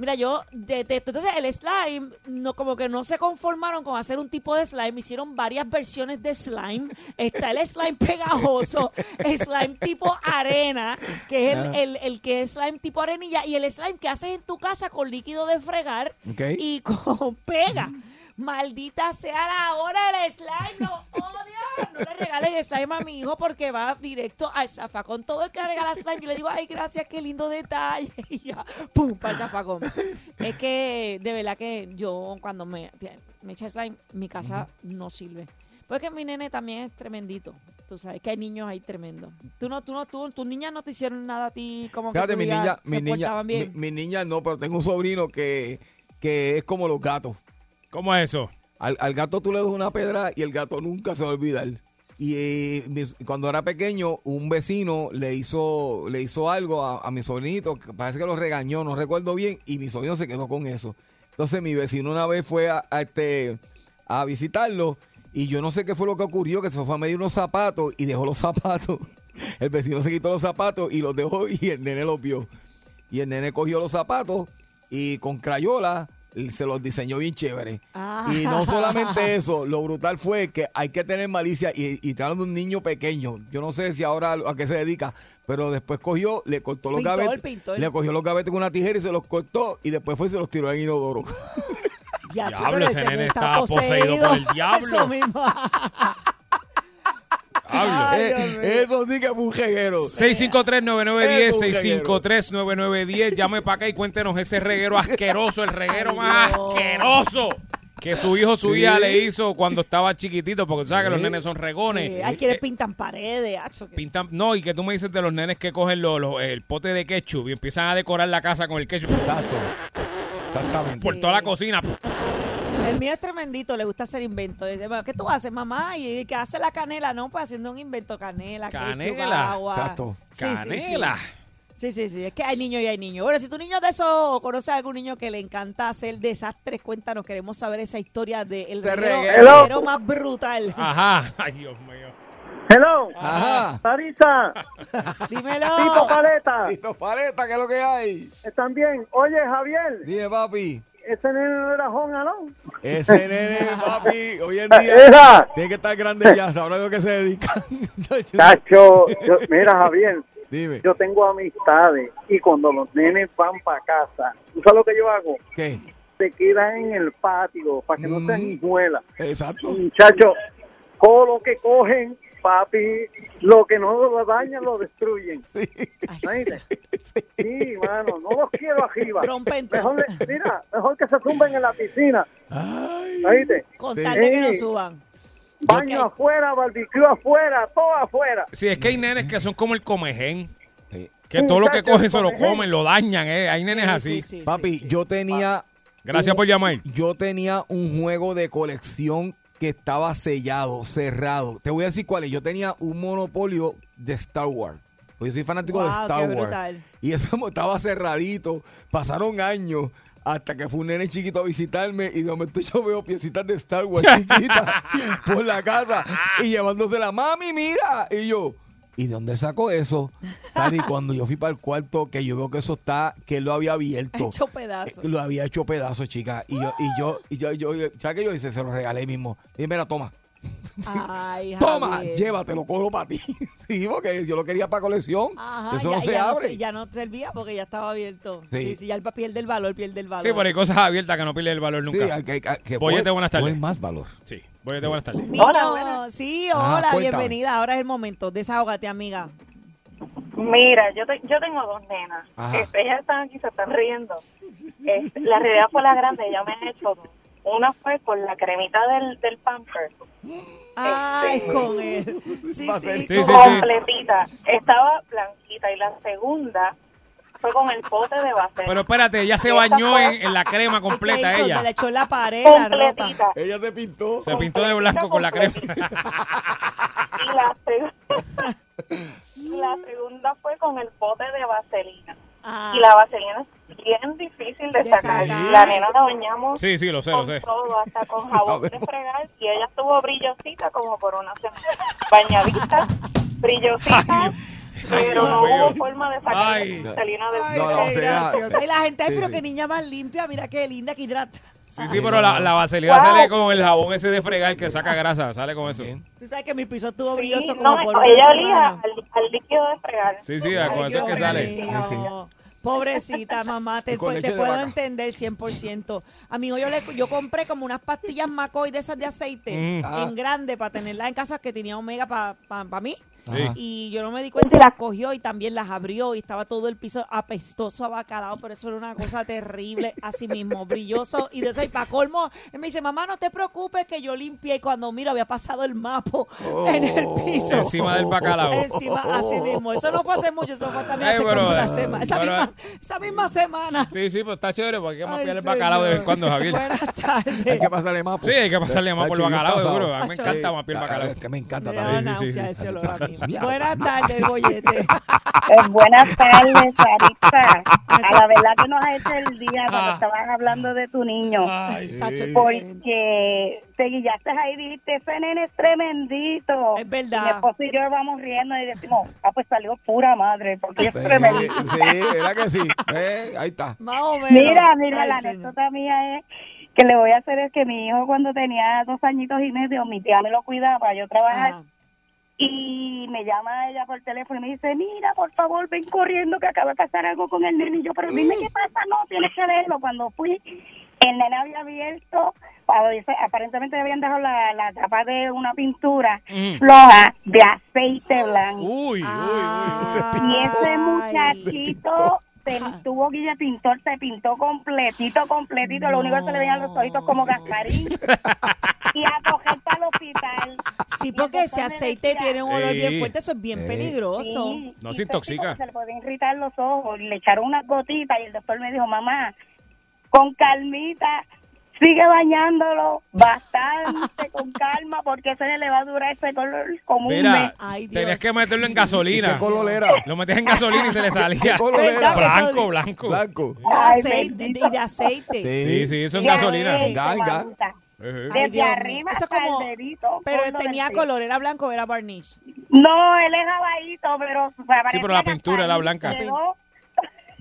Mira, yo detesto. Entonces, el slime, no, como que no se conformaron con hacer un tipo de slime. Hicieron varias versiones de slime. Está el slime pegajoso, slime tipo arena, que es el, el- el que es slime tipo arenilla, y el slime que haces en tu casa con líquido de fregar y con pega. Maldita sea la hora del slime, lo odio. No le regalen slime a mi hijo porque va directo al zafacón. Todo el que le regala slime, yo le digo, ay, gracias, qué lindo detalle. Y ya, pum, para el zafacón. Es que, de verdad que yo cuando me, me echa slime, mi casa no sirve. Porque mi nene también es tremendito. Tú sabes que hay niños ahí tremendos. Tú no, tú no, tú, tus niñas no te hicieron nada a ti como que Fíjate, tú mi niña, se mi niña, mi, bien. mi niña no, pero tengo un sobrino que, que es como los gatos. ¿Cómo es eso? Al, al gato tú le das una pedra y el gato nunca se va a olvidar. Y eh, cuando era pequeño, un vecino le hizo, le hizo algo a, mi sobrinito, que parece que lo regañó, no recuerdo bien, y mi sobrino se quedó con eso. Entonces mi vecino una vez fue a este, a visitarlo y yo no sé qué fue lo que ocurrió, que se fue a medir unos zapatos y dejó los zapatos. El vecino se quitó los zapatos y los dejó y el nene los vio. Y el nene cogió los zapatos y con crayola se los diseñó bien chévere. Ah. Y no solamente eso, lo brutal fue que hay que tener malicia y, y te hablan de un niño pequeño. Yo no sé si ahora a qué se dedica, pero después cogió, le cortó los Pintor, gavetes, pintor. le cogió los gavetes con una tijera y se los cortó y después fue y se los tiró en inodoro. Ya, Diablo, ese nene está está poseído por el diablo. Eso mismo. Ay, mío. Eh, eso sí que fue un jeguero. 653-9910, Es un reguero. 653-9910. Llame para acá y cuéntenos ese reguero asqueroso, el reguero más asqueroso que su hijo su hija le hizo cuando estaba chiquitito, porque tú sabes que los nenes son regones. Sí, hay quienes Eh, pintan paredes, acho, que- pintan, no, y que tú me dices de los nenes que cogen lo- lo- el pote de ketchup y empiezan a decorar la casa con el ketchup Exacto. Exactamente. por toda la cocina. El mío es tremendito, le gusta hacer inventos. Dice, bueno, ¿qué tú haces, mamá? Y que hace la canela, ¿no? Pues haciendo un invento, canela, Canela. agua. Exacto. Sí, sí, sí. Canela. Sí, sí, sí. Es que hay niños y hay niños. Bueno, si tu niño es de eso o conoces a algún niño que le encanta hacer desastres, cuéntanos. Queremos saber esa historia del De reguero, reguero. el reguero más brutal. Ajá. Ay, Dios mío. Hello, Ajá. Sarita, Dímelo. Tito Paleta, Tito Paleta, ¿qué es lo que hay? ¿están bien? Oye, Javier, Dime, papi. Ese nene no era Jon Alón. Ese nene, papi, hoy en día Era. tiene que estar grande ya, sabrá lo que se dedica. Tacho, yo- mira, Javier, Dime, yo tengo amistades y cuando los nenes van para casa, ¿tú sabes lo que yo hago? ¿qué? Se quedan en el patio para que no Mm. sean hijuelas. Exacto. Muchachos, todo lo que cogen, papi, lo que no lo dañan lo destruyen. Sí. Sí, mano, no los quiero arriba. Mejor, mira, mejor que se tumben en la piscina. Ay. ¿Oíste? Con Sí. tal de que no suban. Baño afuera, barbecue afuera, todo afuera. Sí, es que hay nenes que son como el comején. Sí. Que todo lo que cogen se lo comen, lo dañan, ¿eh? Hay nenes Sí, así. sí, sí, Papi, sí. yo tenía. Gracias un- por llamar. Yo tenía un juego de colección que estaba sellado, cerrado. Te voy a decir cuál es. Yo tenía un monopolio de Star Wars. Pues yo soy fanático de Star qué Wars. brutal. Y eso estaba cerradito. Pasaron años hasta que fue un nene chiquito a visitarme y de momento yo veo piecitas de Star Wars chiquitas por la casa y llevándose la mami, mira. Y yo, ¿y de dónde él sacó eso? Tal, Y cuando yo fui para el cuarto, que yo veo que eso está, que él lo había abierto. Hecho pedazos. Eh, Lo había hecho pedazos, chica. Y yo, y yo, y yo, yo, ¿sabes qué yo hice? Se lo regalé mismo. Y mira, toma. Ay, Toma, Javier. llévatelo, cobro para ti. sí, porque yo lo quería para colección. Ajá, eso ya, no se ya abre. se- ya no servía porque ya estaba abierto. Sí. Sí, sí, ya el pierde el valor, pierde el valor. Sí, pero hay cosas abiertas que no pierden el valor Sí, nunca. hay que, hay que buenas tardes. coge más valor. Sí, voy buenas tardes. Niño, Hola, buenas. sí, Ajá, hola, bienvenida. Ahora es el momento. Desahógate, amiga. Mira, yo, te- yo tengo dos nenas. Este, ellas están aquí, se están riendo. Este, la realidad fue la grande, ella me ha hecho dos. Una fue con la cremita del, del pamper, Ay, Este- con él. Sí, sí. completita. Estaba blanquita. Y la segunda fue con el pote de vaselina. Pero espérate, ella se bañó en, en la crema ¿Qué completa hizo? ella. Le echó en la pared la ropa. Ella se pintó. Se pintó de blanco con la crema. Y la, seg- la segunda fue con el pote de vaselina. Ah, Y la vaselina es bien difícil de sacar. La nena la bañamos Sí, sí, lo sé, lo con sé. todo, hasta con jabón de fregar. Y ella estuvo brillosita como por una semana. Bañadita, brillosita. Ay, pero no hubo forma de sacar Ay. la vaselina del Ay, No, graciosa. Y la gente, Sí, pero sí. qué niña más limpia. Mira qué linda, que hidrata. Sí, sí, pero la, la vaselina Wow. sale con el jabón ese de fregar que saca grasa, sale con eso. Tú sabes que mi piso estuvo Sí, brilloso como no, por ella olía al, al líquido de fregar. Sí, sí, Ay, con eso es que sale. Sí, sí. Pobrecita, mamá, te, te puedo vaca. entender 100%. Amigo, yo, le, yo compré como unas pastillas McCoy de esas de aceite Mm. Ah. en grande para tenerlas en casa que tenía omega para mí. Ajá. y yo no me di cuenta y las cogió y también las abrió y estaba todo el piso apestoso a bacalao, pero eso era una cosa terrible, así mismo, brilloso y de eso y para colmo, él me dice, mamá, no te preocupes que yo limpié y cuando miro había pasado el mapo en el piso. Encima del bacalao. Encima, así mismo. Eso no fue hace mucho, eso fue también Ay, hace pero, como una eh, semana. Esa, pero, misma, esa misma semana. Sí, sí, pues está chévere porque hay que mapear el bacalao de vez en cuando, Javier. Buenas tardes. Hay que pasarle más. Sí, hay que pasarle más por el bacalao, seguro. A mí me encanta Sí. mapear el Ah, bacalao. es que me encanta también. sí, náusea sí. Buenas tardes, Bollete. Eh, buenas tardes, Sarita. A la verdad que nos ha hecho el día cuando Ah. estabas hablando de tu niño. Ay, Porque te guillaste ahí y dijiste, ese nene es tremendito. Es verdad. Y mi esposo y yo vamos riendo y decimos, ah, pues salió pura madre, porque es Sí, tremendito. sí, ¿verdad que sí? Eh, ahí está. Más o menos. Mira, mira, Ay, la anécdota mía es que le voy a hacer es que mi hijo cuando tenía dos añitos y medio, mi tía me lo cuidaba, yo trabajaba Ajá. Y me llama ella por teléfono y me dice, mira, por favor, ven corriendo que acaba de pasar algo con el nene. Y yo, pero dime qué pasa, no, tienes que verlo. Cuando fui, el nene había abierto, aparentemente habían dejado la, la tapa de una pintura Mm. floja de aceite blanco. Uy, uy, uy. Y ese Ay, muchachito se tuvo guilla pintor, se pintó completito, completito. Lo único que se le veían los ojitos como Gasparín. y a coger para el hospital. Sí, porque ese aceite decía, tiene un olor Sí. bien fuerte, eso es bien Sí. peligroso. Sí, No y se intoxica. Se le podían irritar los ojos. Y le echaron unas gotitas y el doctor me dijo, mamá, con calmita, sigue bañándolo bastante, con calma, porque ese le va a durar ese color como un mes. Mira, Ay, Dios. tenías que meterlo en gasolina. ¿Qué color era? Lo metías en gasolina y se le salía. ¿Qué color ¿Verdad era? eso Blanco, blanco. Blanco. Ay, aceite, y de aceite. Sí, sí, eso es Y gasolina. Ay, Desde Dios arriba Eso hasta el dedito Pero él tenía color, ¿era blanco o era varnish? No, él es jabadito, pero... Sí, pero la pintura era blanca. Quedó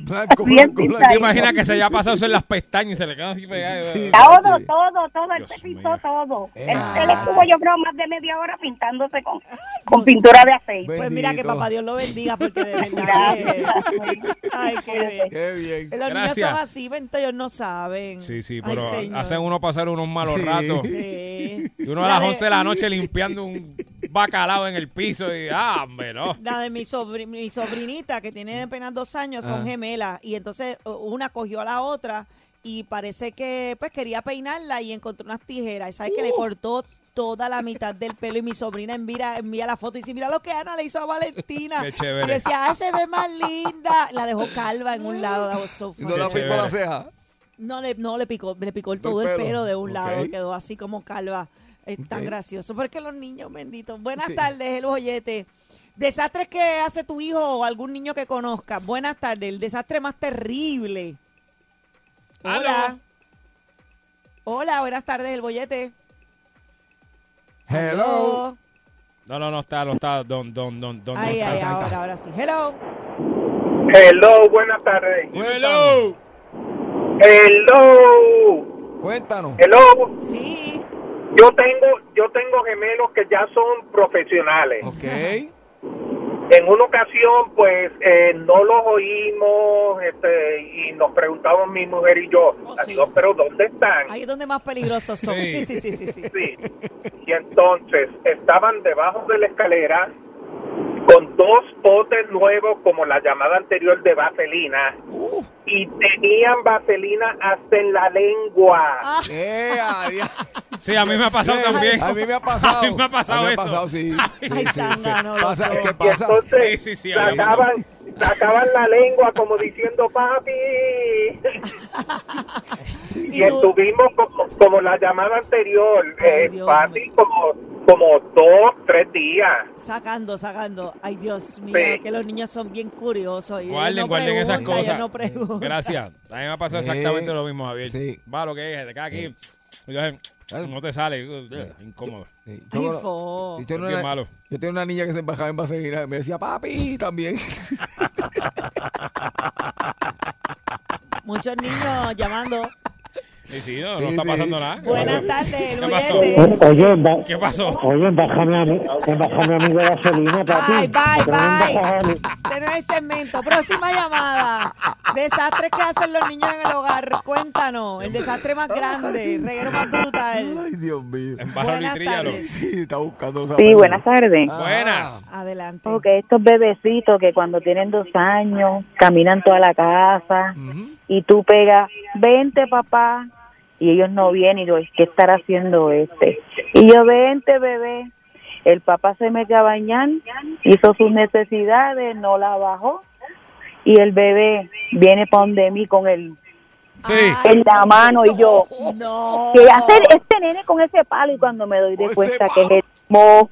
Blanco, blanco, pintadito. ¿Te imaginas que se haya pasado eso en las pestañas y se le quedan así pegadas? Sí. Todo, Sí. todo, todo, él Dios se pintó todo. Eh, Él, él estuvo, yo creo, más de media hora pintándose con, con pintura de aceite. Pues mira que Bendito. papá Dios lo bendiga porque de verdad que- Ay, qué bien. Qué bien. Los niños Gracias. son así, ven, ellos no saben. Sí, sí, Ay, pero señor. hacen uno pasar unos malos Sí. ratos. Sí. Y uno a La las de- 11 de la noche limpiando un bacalao en el piso y, ah, hombre, no. La de mi, sobri- mi sobrinita, que tiene apenas dos años, son Ah. Y entonces una cogió a la otra y parece que pues quería peinarla y encontró unas tijeras. Y sabes Uh. que le cortó toda la mitad del pelo y mi sobrina envía, envía la foto y dice, mira lo que Ana le hizo a Valentina. Qué chévere. Y decía, ay, se ve más linda. La dejó calva en un lado. That was so ¿Y no Qué pintó la ceja? No le, no le picó, le picó el- todo El el pelo. de un lado, quedó así como calva. Es tan gracioso. Porque los niños, benditos. Buenas Sí. tardes, el bollete. Desastres que hace tu hijo o algún niño que conozca. Buenas tardes. El desastre más terrible. Hola. Hola, buenas tardes, el bollete. Hello. No, no, no está, no está, don, don, don, don. Ay, no está. ay, ahora, ahora sí. Hello. Hello, buenas tardes. Hello. Hello. Cuéntanos. Hello. Sí. Yo tengo, yo tengo gemelos que ya son profesionales. Ok. En una ocasión, pues, eh, no los oímos este, y nos preguntamos mi mujer y yo, Oh, sí. "Adiós, pero ¿dónde están? Ahí es donde más peligrosos son. Sí. Sí, sí, sí, sí. sí. Sí. Y entonces estaban debajo de la escalera con dos potes nuevos como la llamada anterior de vaselina y tenían vaselina hasta en la lengua. Ah, Eh. Sí, a mí me ha pasado Sí, también. A mí me ha pasado. A mí me ha pasado A mí me eso. ha pasado, sí. Ay, Sí, sí, zángano, sí. Pasa, loco. ¿Qué Y pasa? entonces Sí, sí, sí, había sacaban, sacaban la lengua como diciendo papi. y estuvimos como, como la llamada anterior, Ay, eh, Dios fácil como, como dos, tres días. Sacando, sacando. Ay, Dios mío, Sí. que los niños son bien curiosos. Y Guarden, no guarden esas cosas. no. Gracias. A mí me ha pasado Sí. exactamente lo mismo, Javier. Sí. Va lo que es, te cae aquí. yo, No te sale. Incómodo. Ay, yo- yo tenía una- malo. Yo tenía una niña que se embajaba en vaselina y me decía, papi, también. Muchos niños llamando. Sí, sí, no, no está pasando nada. Buenas tardes. Oye, ba- ¿Qué pasó? Oye, bájame a mí, bájame a mí de gasolina, papi. Bye, bye, Te van a bye. bajar a mí. Este no es el segmento. Próxima llamada. Desastres que hacen los niños en el hogar. Cuéntanos. El desastre más grande. El reguero más brutal. Ay, Dios mío. Embárralo y Buenas tríllalo. tardes. Sí, está buscando esa Sí, buenas tardes. Ah. Buenas. Adelante. Ok, estos bebecitos que cuando tienen dos años caminan toda la casa y tú pegas, vente papá, y ellos no vienen y yo, ¿qué estará haciendo este? Y yo, vente bebé. El papá se mete a bañar, hizo sus necesidades, no la bajó y el bebé viene para donde mí con el Sí. en la mano y yo, No. ¿qué hace este nene con ese palo? Y cuando me doy de cuenta que es el mojo.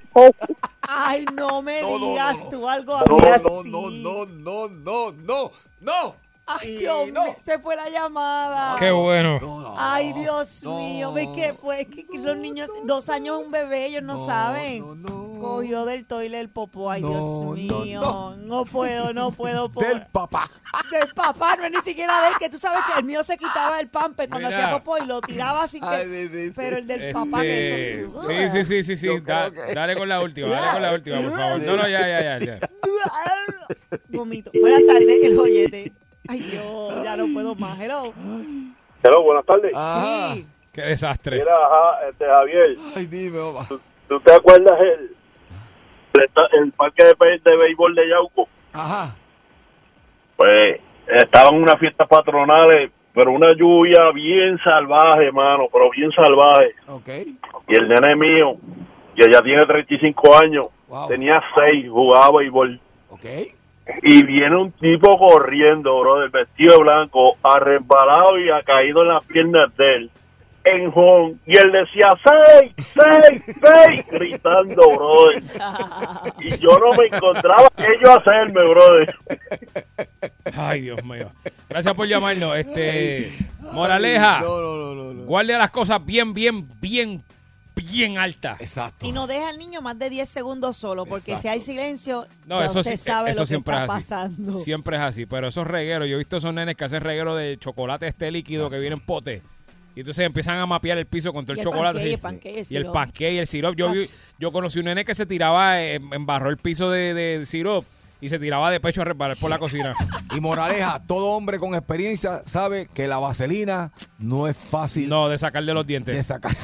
Ay, no me No, digas no. tú algo a No, así. no, no, no, no, no, no. Ay, Y Dios no. mío. Se fue la llamada. Qué bueno. No, no, Ay, Dios no. mío. ¿Ves qué? Pues que que los niños, dos años un bebé, ellos no, No, saben. no, no. Cogió del toile el popó. Ay, No, Dios mío. no. No, puedo, no puedo. por- Del papá. Del papá, no es ni siquiera de él, que tú sabes que el mío se quitaba el pamper cuando Mira. hacía popó y lo tiraba así que. Ay, sí, sí, sí. Pero el del Este, papá que eso. sí, sí, sí, sí, sí. Da- que- Dale con la última, dale con la última, por favor. No, no, ya, ya, ya. ya. Vomito. Buenas tardes, el joyete. Ay, Dios, ya no puedo más. Hello. Hello, buenas tardes. Ah, Sí. Qué desastre. Mira, ajá, este, Javier, Ay, dime, papá. ¿tú te acuerdas el, el, parque de, de béisbol de Yauco? Ajá. Pues estaban unas fiestas patronales, pero una lluvia bien salvaje, mano, pero bien salvaje. Ok. Y el nene mío, que ya tiene 35 años, Wow. tenía 6, jugaba béisbol. Ok. Y viene un tipo corriendo, bro, del vestido de blanco, arrembalado y ha caído en las piernas de él. En home, y él decía, seis, seis, seis, gritando, brother. Y yo no me encontraba qué yo hacerme, brother. Ay, Dios mío. Gracias por llamarnos. Este, Moraleja, No, no, no, no. no. guarde las cosas bien, bien, bien, bien altas. Exacto. Y no deja al niño más de 10 segundos solo, porque Exacto. si hay silencio, No, ya eso, usted sí- sabe eso lo que siempre está es así. pasando. Siempre es así. Pero esos regueros, yo he visto esos nenes que hacen reguero de chocolate este líquido que viene en pote. Y entonces empiezan a mapear el piso con todo el, Y el chocolate. panqué, el panqué, el y el sirop. panqué y el sirop. Yo, vi- yo conocí un nene que se tiraba, eh, embarró el piso de, de sirop y se tiraba de pecho a resbalar por la cocina. Y moraleja, todo hombre con experiencia sabe que la vaselina no es fácil No, de sacarle los dientes. de sacar.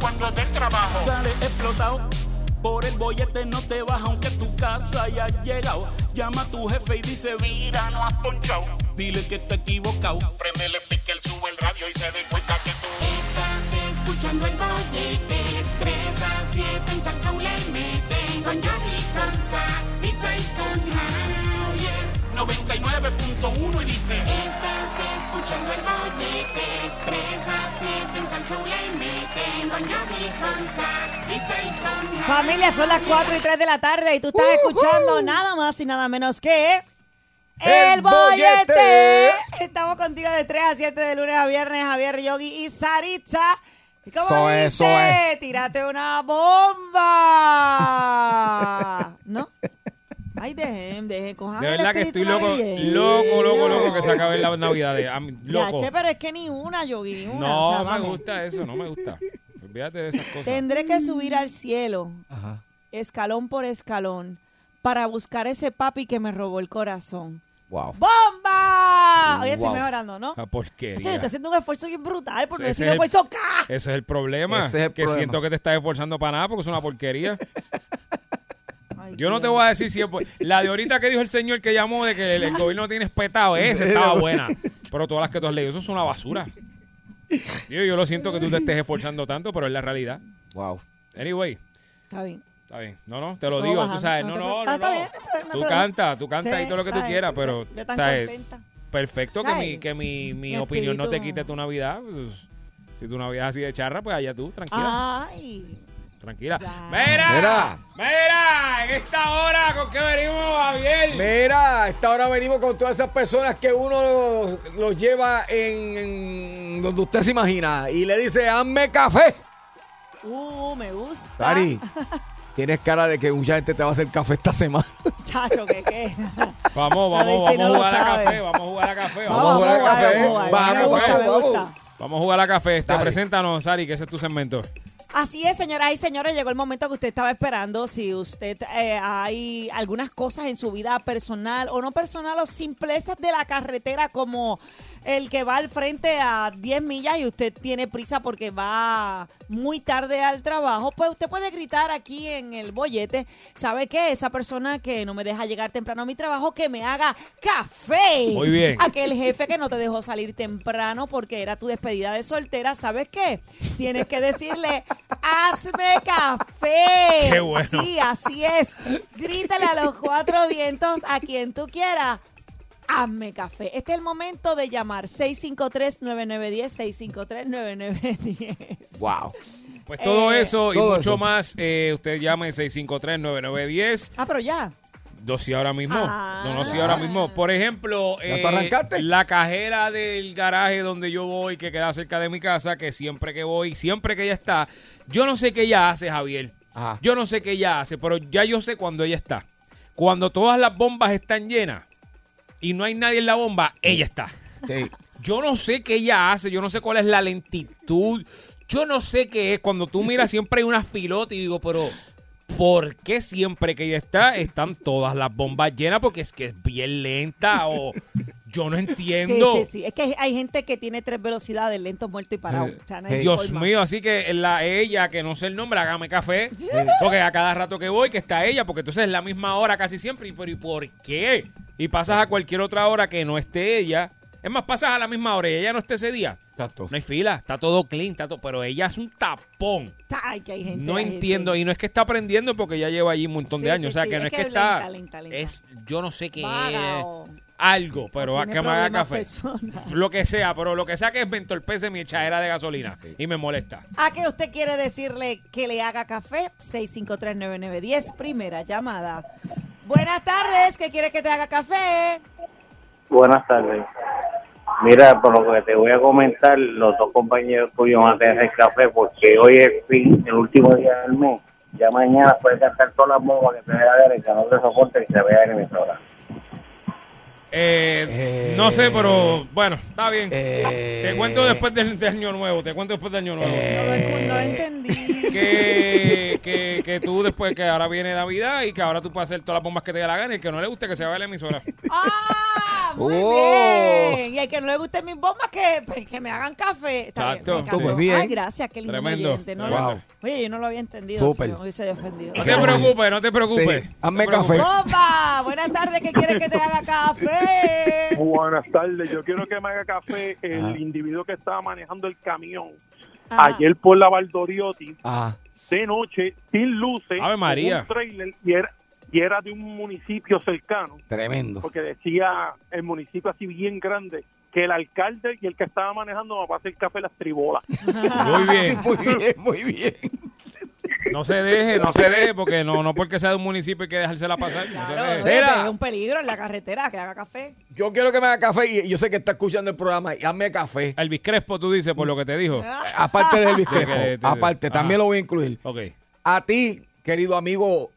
Cuando del trabajo sale explotado por el bollete no te baja aunque tu casa haya llegado. Llama a tu jefe y dice, mira, no has ponchado. Dile que está equivocado. Prendele pique, él sube el radio y se dé cuenta que tú Estás escuchando el bollete 3 a 7 en Salsón le meten con Yogi Conza, pizza y con Javier 99.1 y dice, Estás escuchando el bollete 3 a 7 en Salsón le meten Familia, son las 4 y 3 de la tarde y tú estás escuchando nada más y nada menos que... El Bollete. Estamos contigo de 3 a 7 de lunes a viernes, Javier Yogi y Saritza. ¿Y cómo Eso es, dice? eso es. Tírate una bomba. ¿No? Ay, dejen, dejen, cojan De el verdad que estoy loco, loco, loco, loco que se acaben las navidades. Ya, che, pero es que ni una, Yogi, ni una. No o sea, me gusta eso, no me gusta. Olvídate de esas cosas. Tendré que subir al cielo, Ajá. escalón por escalón, para buscar ese papi que me robó el corazón. Wow. ¡Bomba! Oye, estoy Wow. mejorando, ¿no? La Oye, porquería. estoy haciendo un esfuerzo bien brutal, por no Ese decir es un el- esfuerzo ¡ca! Ese es el problema. Ese es el que problema. siento que te estás esforzando para nada porque es una porquería. Ay, Yo no te Dios. voy a decir si es bu- La de ahorita que dijo el señor que llamó de que el, el gobierno no tiene espetado, esa estaba buena. Pero todas las que tú has leído, eso es una basura. Yo, yo lo siento que tú te estés esforzando tanto, pero es la realidad. Wow. Anyway, Está bien. está bien. No, no, te lo No, digo, bajando, tú sabes. no No, no, no. No. bien, Tú canta, tú canta y Sí, todo lo que tú bien. quieras, pero Yo tan ¿sabes? perfecto que mi, que mi, mi Mi opinión no te quite tu Navidad. pues, si tu Navidad es así de charra, pues allá tú, tranquila. Ay. Tranquila. Ya. ¡Mira! Mira. ¡Mira! En esta hora, ¿con qué venimos, Javier? Mira, a esta hora venimos con todas esas personas que uno los, los lleva en, en donde usted se imagina y le dice, hazme café. Uh, me gusta. Dari, Tienes cara de que mucha gente te va a hacer café esta semana. Chacho, qué. Vamos, A vamos, si vamos no a jugar a café, vamos a jugar a café. Vamos a jugar a café. vamos a jugar. Vamos, Me gusta, vamos, vamos. a jugar a café. Este, preséntanos, Sari, que ese es tu segmento. Así es, señoras y señores, llegó el momento que usted estaba esperando. Si usted eh, hay algunas cosas en su vida personal o no personal o simplezas de la carretera como el que va al frente a 10 millas y usted tiene prisa porque va muy tarde al trabajo, pues usted puede gritar aquí en el bollete, ¿sabe qué? Esa persona que no me deja llegar temprano a mi trabajo, que me haga café. Muy bien. Aquel jefe que no te dejó salir temprano porque era tu despedida de soltera, ¿sabes qué? Tienes que decirle, hazme café. Qué bueno. Sí, así es. Grítale a los cuatro vientos a quien tú quieras. Hazme café. Este es el momento de llamar 653-9910, 653-9910. Wow. Pues todo Eh, eso y todo mucho eso. más, eh, usted llame 653-9910. Ah, pero ya. No, sí, ahora mismo. Ah. No, no, sí, ahora mismo. Por ejemplo, ¿Ya eh, la cajera del garaje donde yo voy, que queda cerca de mi casa, que siempre que voy, siempre que ella está, yo no sé qué ella hace, Javier. Ajá. Yo no sé qué ella hace, pero ya yo sé cuando ella está. Cuando todas las bombas están llenas y no hay nadie en la bomba, ella está. Sí. Yo no sé qué ella hace, yo no sé cuál es la lentitud, yo no sé qué es. Cuando tú miras siempre hay una filota y digo, pero ¿por qué siempre que ella está están todas las bombas llenas? Porque es que es bien lenta o yo no Sí, entiendo. sí, sí. Es que hay- hay gente que tiene tres velocidades, lento, muerto y parado. O sea, no hay Dios forma. mío, así que la ella, que no sé el nombre, hágame café. Porque a cada rato que voy, que está ella, porque entonces es la misma hora casi siempre. ¿Y, pero, ¿y por qué? Y pasas a cualquier otra hora que no esté ella. Es más, pasas a la misma hora y ella no esté ese día. Exacto. No hay fila, está todo clean, está todo, pero ella es un tapón. Ay, que hay gente. No hay entiendo, gente. y no es que está aprendiendo porque ya lleva allí un montón de años, sí, o sea sí, que no es es que, que está, lenta, lenta, lenta. es, yo no sé qué Vaga es, o- algo, pero a que me haga café, lo que sea, pero lo que sea que me entorpece mi echadera de gasolina y me molesta. ¿A qué usted quiere decirle que le haga café? 6539910, primera llamada. Buenas tardes, ¿qué quiere que te haga café? Buenas tardes. Mira, por lo que te voy a comentar, los dos compañeros tuyos van a tener el café porque hoy es fin, el último día del mes. Ya mañana puedes gastar todas las bombas que te y que no te soporte y se vea en mi programa. Eh, no sé, pero bueno, está bien. Eh, te cuento después del, del año nuevo, te cuento después del año nuevo. No lo, no lo entendí. que, que, que tú después, que ahora viene Navidad y que ahora tú puedes hacer todas las bombas que te dé la gana y que no le guste que se vaya a la emisora. ¡Ah! Muy Oh. bien. Y al que no le gusten mis bombas, que, pues, que me hagan café. Está bien, Exacto. bien. Ay, gracias, qué lindo Tremendo. No lo- Oye, yo no lo había entendido. Súper. si me hubiese ofendido. No te preocupes, no te preocupes. Sí, No hazme te preocupes. café. ¡Bomba! Buenas tardes, ¿qué quieres que te haga café? Buenas tardes, yo quiero que me haga café el individuo que estaba manejando el camión ayer por la Valdoriotti de noche sin luces Ave María. un trailer y era, y era de un municipio cercano Tremendo. porque decía el municipio así bien grande que el alcalde y el que estaba manejando va a hacer café las tribolas Muy bien. Muy bien, muy bien. No se deje, no se deje, porque no, no porque sea de un municipio hay que dejársela pasar. No se Claro, deje. oye, Mira. es un peligro en la carretera que haga café. Yo quiero que me haga café y yo sé que está escuchando el programa y hazme café. Elvis Crespo, tú dices, por lo que te dijo. Aparte del Crespo, te- aparte, ajá. también lo voy a incluir. Ok. A ti, querido amigo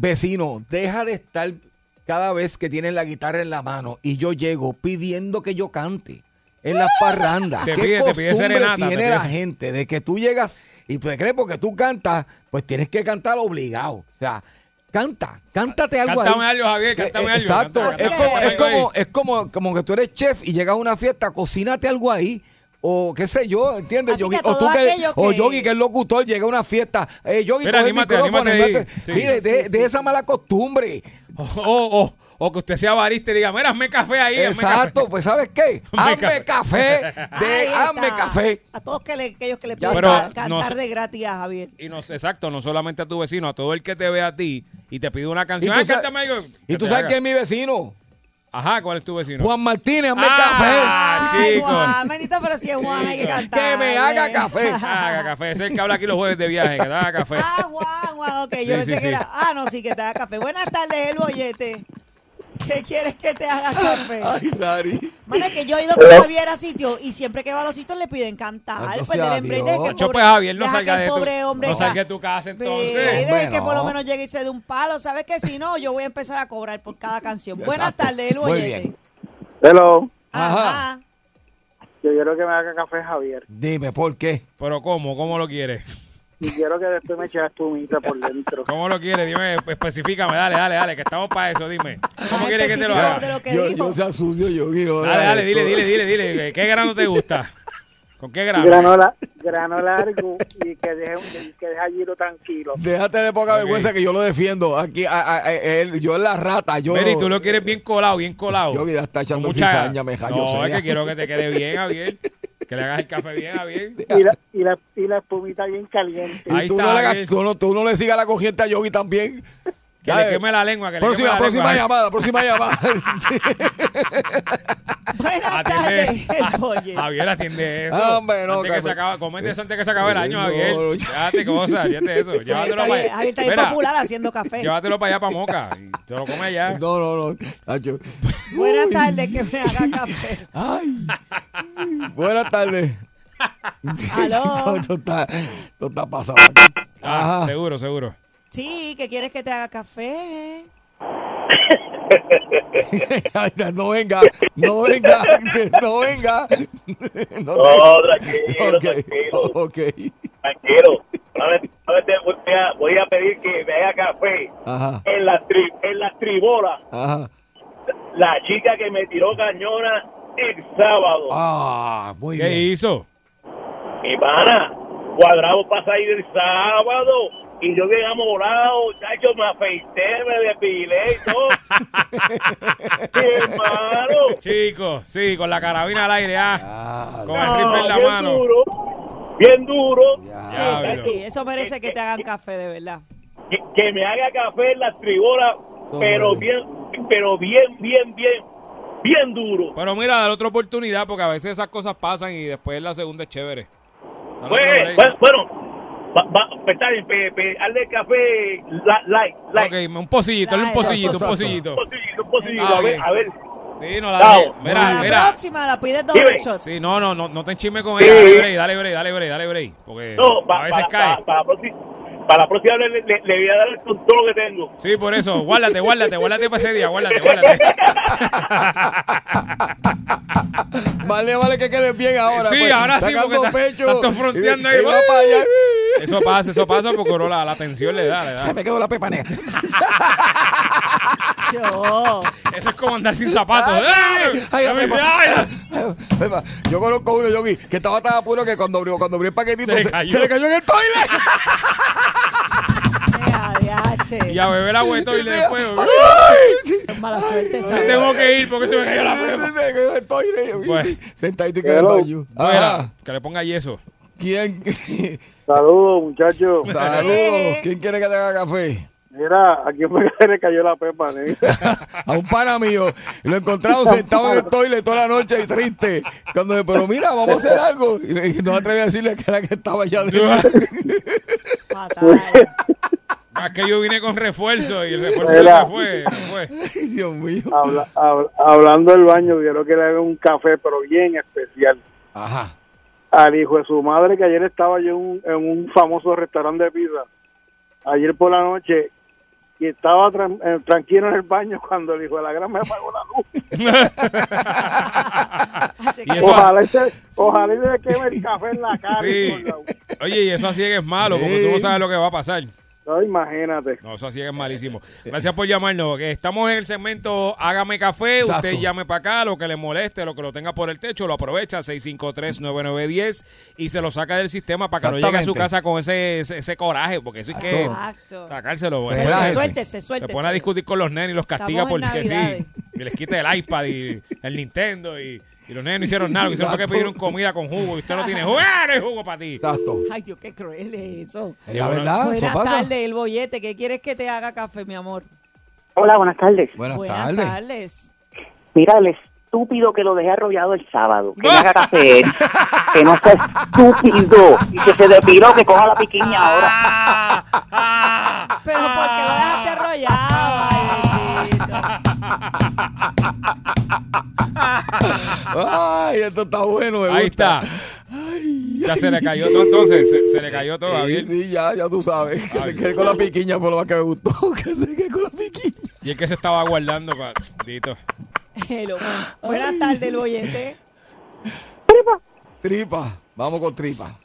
vecino, deja de estar cada vez que tienes la guitarra en la mano y yo llego pidiendo que yo cante en las parrandas. Te ¿Qué pide- te pide costumbre serenata, te tiene pide la gente de que tú llegas y te crees porque tú cantas, pues tienes que cantar obligado. O sea, canta, cántate algo Cántame ahí. algo, Javier, Que- cántame eh, algo. Exacto, cántame, es, es, como, es como, como que tú eres chef y llegas a una fiesta, cocínate algo ahí. O qué sé yo, ¿entiendes? Yogi? que o tú que, aquello o que- Yogi, que es locutor, llega a una fiesta. Eh, Yogi, Mira, el anímate, y ahí. Sí. Mire, Sí, de, sí, de esa mala costumbre. O, o, o- o que usted sea barista y diga, mira, hazme café ahí. Exacto, café". pues ¿sabes qué? Hazme café. De, hazme café. A todos que le, aquellos que le no cantar de gratis a Javier. Y no, exacto, no solamente a tu vecino, a todo el que te ve a ti y te pide una Y canción. tú Ay, sabes, y que tú sabes haga. que es mi vecino, Ajá, ¿cuál es tu vecino? Juan Martínez, hazme Ah, Ay, chico. Juan, bendito, pero si es Juan, hay que cantar. Que me haga café. Haga café, es el que habla aquí los jueves de viaje, que te haga café. Ah, Juan, Juan, ok, Sí, yo pensé sí, que sí. era. Ah, no, sí, que te da café. Buenas tardes, el bollete. ¿Qué quieres que te haga café? Ay, Sari. Bueno, es que yo he ido con Javier a sitios y siempre que va a los sitios le piden cantar. Ay, no pues del de que el pobre- pues Javier, no salga que de el tu, pobre hombre no salga de tu casa entonces. de Hombre, que por lo no. menos llegue y se de un palo. ¿Sabes que Si no, yo voy a empezar a cobrar por cada canción. Buenas tardes, el Muy bien. Hello. Ajá. Yo quiero que me haga café Javier. Dime, ¿por qué? Pero ¿cómo? ¿Cómo lo quieres? Y quiero que después me eches espumita por dentro. ¿Cómo lo quieres? Dime, específicame, dale, dale, dale, que estamos para eso, dime. ¿Cómo quieres que te lo haga? de lo que Yo, yo sea sucio, yo quiero. Dale, dale, dile, dile, dile, dile. ¿Qué grano te gusta? ¿Con qué grano? Granola, grano largo y que deje, que deje allí lo tranquilo. Déjate de poca vergüenza que yo lo defiendo. Aquí, a- a- a- él- yo en la rata, yo. Mary, tú lo quieres bien colado, bien colado. Yo que ya está echando mucha- cizaña, me No, es que quiero que te quede bien, Javier. Que le hagas el café bien. Y la, y la, y la espumita bien caliente. Ahí tú, está, no le, hagas- tú, no, tú no le sigas la corriente a Yogi también. Que Dale. le queme la lengua, que le Próxima, queme la próxima lengua. llamada, próxima llamada. Buenas Atiende. tardes. Javier, atiende eso. Ah, hombre, no, antes que se acaba, comete eso antes que se acabe el año, Javier. no. Déjate cosas, fíjate eso. Llévatelo está para bien- Javier está bien popular haciendo café. Llévatelo para allá, para Moca. Y te lo comes allá. No, no, no. Nacho. Buenas tardes, que me haga café. Ay. Buenas tardes. Aló. Esto está, pasado. Ah, seguro, seguro. Sí, que quieres que te haga café. Ay, no venga, no venga, no venga. No, No, tranquilo, Ok, tranquilo. Tranquilo. Voy a, voy a pedir que me haga café Ajá, en la, tri, en la tribola. ajá. La chica que me tiró cañona el sábado. Ah, muy ¿Qué bien. hizo? Mi pana, cuadrado para salir el sábado. Y yo bien amolado, chacho, me afeité, me depilé y todo. Hermano. Chico, sí, con la carabina al aire, ah. Ah, Con el rifle en la bien mano. duro, bien duro. ya. Sí, sí, pero- sí. Eso merece que te hagan café, de verdad. Que, que me haga café en las tribolas, pero Hombre. bien, pero bien, bien, bien, bien duro. Pero mira, dale otra oportunidad porque a veces esas cosas pasan y después la segunda es chévere. Pues, bueno, va, va, pues está bien, pe, pe, hazle café la- light, light. Ok, un pocillito, un pocillito, un pocillito. Un pocillito, un pocillito, Ah, a ver, bien. a ver. Sí, no la dejes. Mira, Para la mira. próxima la pides doble Dime. shot. Sí, no, no, no, no te enchismes con Sí. ella. Dale break, dale break, dale break, dale break. Porque No, pa- a veces pa- cae. pa- para, la próxima, para la próxima le, le- le voy a dar con todo lo que tengo. Sí, por eso, guárdate, guárdate, guárdate para ese día, guárdate, guárdate. Vale, vale que quedes bien ahora. Sí, pues, ahora sí, porque está- pecho. estás fronteando ahí, Y- y va para allá. Eso pasa, eso pasa porque bro, la, la tensión le da, le Se me quedó la pepa negra. Yo. Eso es como andar sin zapatos. Ay, ¡Ay! ay, Pepa. ay, Ay, Pepa, Yo conozco uno, Yogi, que estaba tan apuro que cuando abrió, cuando abrió el paquetito Se le se, cayó. se le cayó en el toilet. Y a beber agüeto y después. Mala suerte esa. Me tengo que ir porque se me cayó la pepa. Se le cayó en el toilet. Pues. Sentadito y quedó el baño. Que le ponga yeso. ¿Quién? Saludos, muchachos. Saludos. ¿Quién quiere que te haga café? Mira, aquí me le cayó la pepa negra. A un pana mío. Lo encontramos sentado en el toilet toda la noche y triste. Cuando, pero mira, vamos a hacer algo. Y no atreví a decirle que era que estaba allá adentro. Fatal. Es que yo vine con refuerzo y el refuerzo Mira. se me fue. se me fue. Ay, Dios mío. Habla- hab- hablando del baño, quiero que le haga un café, pero bien especial. Ajá. Al hijo de su madre, que ayer estaba yo en un, en un famoso restaurante de pizza, ayer por la noche, y estaba tran- eh, tranquilo en el baño cuando el hijo de la gran me apagó la luz. Y Ojalá, ese- ojalá y le queme el café en la cara. Sí. Oye, y eso así es malo, porque tú no sabes lo que va a pasar. Imagínate. No, eso así es malísimo. Gracias por llamarnos. que estamos en el segmento Hágame Café. Exacto. Usted llame para acá, lo que le moleste, lo que lo tenga por el techo, lo aprovecha, 653-9910 y se lo saca del sistema para que no llegue a su casa con ese, ese, ese coraje, porque eso es que Exacto. sacárselo. Se bueno. relaje. Suéltese, Se suéltese. pone a discutir con los nenes y los castiga Estamos porque sí. Y les quita el iPad y el Nintendo y, y los nenes no hicieron nada. Lo que hicieron fue que pidieron comida con jugo y usted no tiene jugo. ¡Ah, no hay jugo para ti! Exacto. Ay, Dios, qué cruel es eso. Es la verdad, eso Buenas pasa. tardes, el bollete. ¿Qué quieres que te haga café, mi amor? Hola, buenas tardes. Buenas, Buenas tardes. tardes. Mira, el estúpido que lo dejé arrollado el sábado, que me haga café, que no sea estúpido y que se depiló, que coja la piquiña ahora. Ay, esto está bueno. me Ahí gusta. está. Ya se le cayó todo entonces. Se, se le cayó todo, Sí, Javier. sí, ya, ya tú sabes. Que se quede con la piquiña fue lo más que me gustó. Que se quede con la piquiña. Y es que se estaba guardando. Dito. Hello. Buenas tardes, el oyente. Tripa. Vamos con tripa.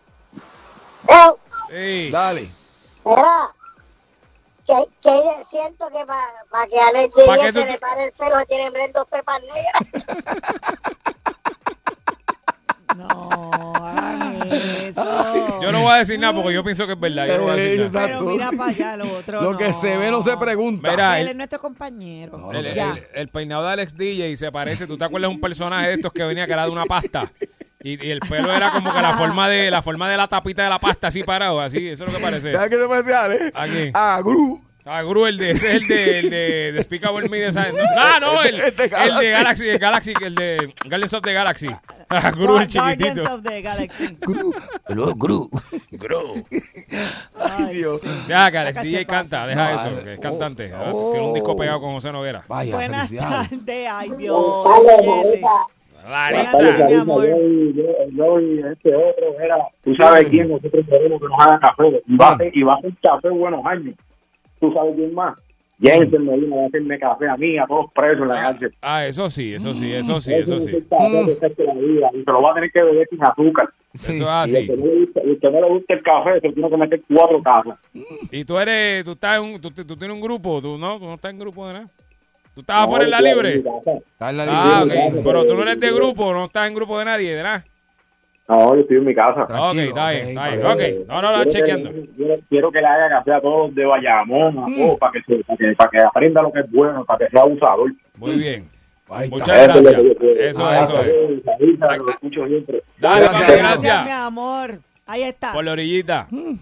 Ey. Dale. Mira, que, que siento que para que Alex ¿Pa' se te- le pare el pelo tiene ver dos pepas negras. No, hagan eso. Yo no voy a decir nada porque yo pienso que es verdad. Yo no voy a decir nada. Pero mira para allá, lo otro Lo no. que se ve no se pregunta. Mira, Él es nuestro compañero. El, Ya. el- el peinado de Alex DJ se parece. ¿Tú te acuerdas de un personaje de estos que venía que era de una pasta? Y, y el pelo era como que la forma de la forma de la tapita de la pasta así parado, así, eso es lo que parece. ¿Sabes qué se parece a? Aquí. A Gru. Ah, Gru, el de, ese es el de, el de Despicable Me de esa- No, ah, no, el, El de el de Galaxy. Galaxy, el Galaxy, el de Guardians of the Galaxy. Ah, Gru, el Guardians chiquitito. of the Galaxy. Gru. Luego Gru. Gru. Ay, Dios. Ya, se DJ canta, deja No, eso, que es oh, cantante. Oh. Tiene un disco pegado con José Noguera. Vaya, Buenas tardes. Ay, Dios. Tardes, mi amor. yo, yo y este otro era, tú sabes quién nosotros queremos que nos haga café. Y va a hacer, y va a hacer café buenos años. Tú sabes quién más. Jensen Medina va a hacerme café a mí a todos presos en la cárcel. Ah, eso sí, eso sí, eso sí, eso es sí. vida, y se lo va a tener que beber sin azúcar. Eso es y así. que no le gusta, el que no le gusta el café se tiene que meter cuatro tazas Y tú eres, tú estás en un, tú, tú tienes un grupo, tú no, tú no estás en grupo de nada. Tú estás afuera en la libre. Está en la Ah, libre. ok. Pero tú no eres de grupo, no estás en grupo de nadie, nada. no yo estoy en mi casa Ok, Tranquilo, está bien, ok, está bien. está Ok, bien. no, no, no, chequeando. quiero, quiero que le haga café a todos de Bayamón, a Mm. todos, para que, se- para, que, para que aprenda lo que es bueno, para que sea abusador. Muy bien. Ahí está. Muchas gracias. Eso, Ah, eso lo escucho siempre. Dale, Gracias, gracias. mi amor. Ahí está. Por la orillita. Mm.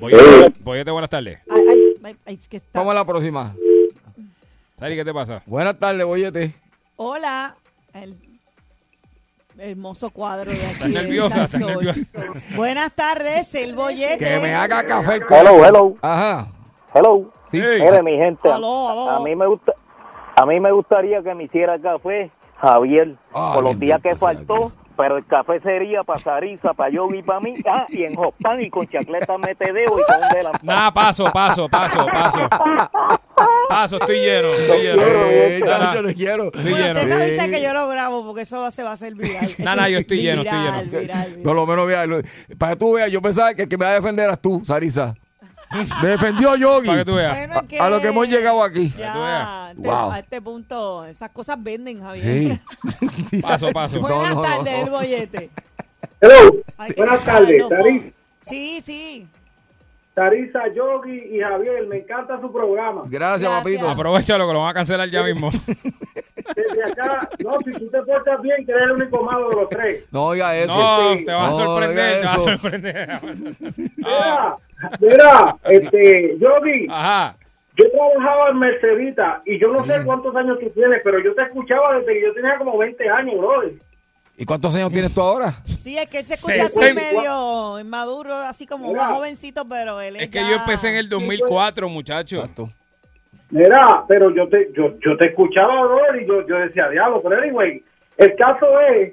Boyete, Boyete, buenas tardes. Ay, ay, ay, ay, es que está. Vamos a la próxima. ¿Qué te pasa? Buenas tardes, boyete. Hola. El hermoso cuadro de aquí. Estás de nerviosa, estás nerviosa. Buenas tardes, el bollete. Que me haga café. el Hello, hello. Ajá. Hello. Sí. Mire, mi gente, a mí me gusta, a mí me gustaría que me hiciera café Javier Ah, por los días que faltó, Pero el café sería para Sarisa, para Yogi, para mí, ah, y en Hopán y con chacleta metedeo y con un delantal. Nada, paso, paso, paso, paso. Paso, estoy lleno, estoy lleno. Eh, Nada, Nacho, le quiero. Estoy Bueno, lleno. usted me avisa Sí. que yo lo grabo porque eso se va a hacer viral. No, no, yo estoy lleno, estoy lleno. viral, viral. Por lo menos, vea, para que tú veas, yo pensaba que el que me va a defender eras tú, Sarisa. Me defendió Yogi. Para que tú veas. Bueno, A, a lo que hemos llegado aquí. Ya, este- Wow. a este punto, esas cosas venden, Javier. Sí. Paso, paso. Buenas No, no, no, tardes, no. el bollete. Hello, buenas tardes, fo- Sí, sí. Tarisa, Yogi y Javier, me encanta su programa. Gracias, Gracias. papito. Aprovechalo que lo van a cancelar ya mismo. Desde acá, no, si tú te portas bien, que eres el único malo de los tres. No oiga eso. No, te vas a sorprender, te vas a sorprender. Ah, Mira, mira, este, Yogi, Ajá. yo trabajaba en Mercedita y yo no sé cuántos años tú tienes, pero yo te escuchaba desde que yo tenía como 20 años, brother. ¿Y cuántos años tienes tú ahora? Sí, es que él se escucha así medio inmaduro, así como Mira. más jovencito, pero él es Es que ya- yo empecé en el 2004, muchacho. Mira, pero yo te, yo, yo te escuchaba, brother, y yo, yo decía, diablo, pero anyway, el caso es,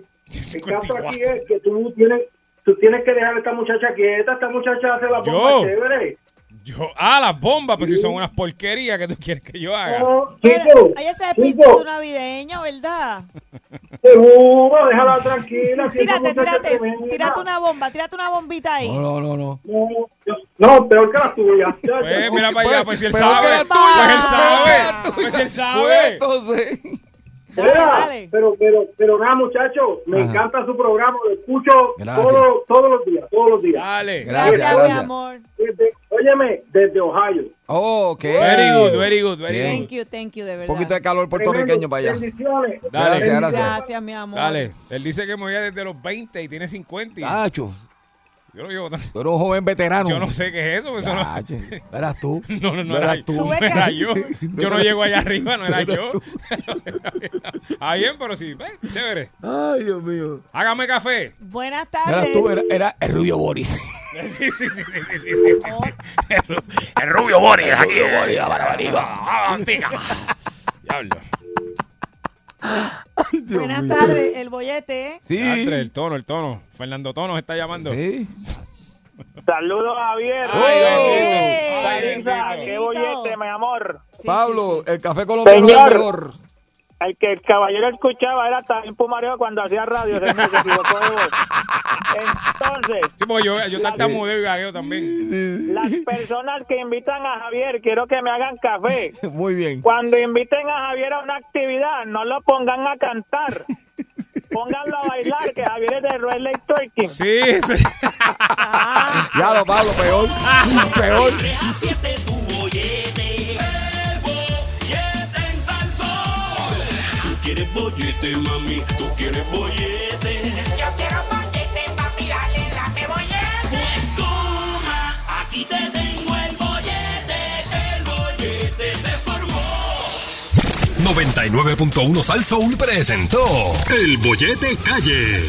el caso aquí es que tú tienes, tú tienes que dejar a esta muchacha quieta, esta muchacha hace la Yo. bomba chévere. Yo, ah, las bombas, pues si son unas porquerías que tú quieres que yo haga. No, Pero, chico, chico, espíritu navideño, ¿verdad? seguro, déjala tranquila. Tírate, tírate, tírate una bomba, tírate una bombita ahí. No, no, no, no. No, yo- no, peor que la tuya. Pues mira para allá, pues si él sabe. Pues él sabe. Pues él sabe. entonces. Dale. pero, pero, pero nada, muchachos, me Ajá. encanta su programa, lo escucho todo- todos los días, todos los días. Dale. Gracias, Gracias, mi amor. Desde, óyeme, desde Ohio. Oh, ok. Very good, very good, very Bien. good. Thank you, thank you, de Un verdad. poquito de calor puertorriqueño para allá. Bendiciones. Dale. Gracias, gracias. Gracias, mi amor. Dale. Él dice que me voy a desde los 20 y tiene 50. y Tacho, Yo no llevo tan- tú eres un joven veterano. Yo no sé qué es eso. Eso no, eras tú. no, no, no eras era, tú. no ves que- era yo. Yo no llego allá arriba, no era eras yo. Ah, bien, pero sí. eh, chévere. Ay, Dios mío. Hágame café. Buenas Eras tardes. tú, era, era el rubio Boris. Sí, sí, sí, sí, sí, sí, sí. Oh, El, el rubio Boris. aquí. Rubio Boris, para arriba. Ah, Buenas tardes, el bollete. Entre el tono, el tono. Fernando Tono está llamando. Sí. Saludos, Javier. Ay, Ay, qué bollete, mi amor. Pablo, el café colombiano es Señor. el mejor. El que el caballero escuchaba era también Pumareo cuando hacía radio, se equivocó de voz. Entonces, Sí, porque yo, yo tartamudeo y gagueo también. las personas que invitan a Javier, quiero que me hagan café. Muy bien. Cuando inviten a Javier a una actividad, no lo pongan a cantar. Pónganlo a bailar, que Javier es de Royal Twerking. Sí, sí. Ya lo Pablo, peor. peor. Quieres bollete, mami. Tú quieres bollete. Yo quiero bollete, papi. Dale, dame bollete. Pues toma, aquí te tengo el bollete. El bollete se formó. 99.1 Sal Soul presentó El Bollete Calle.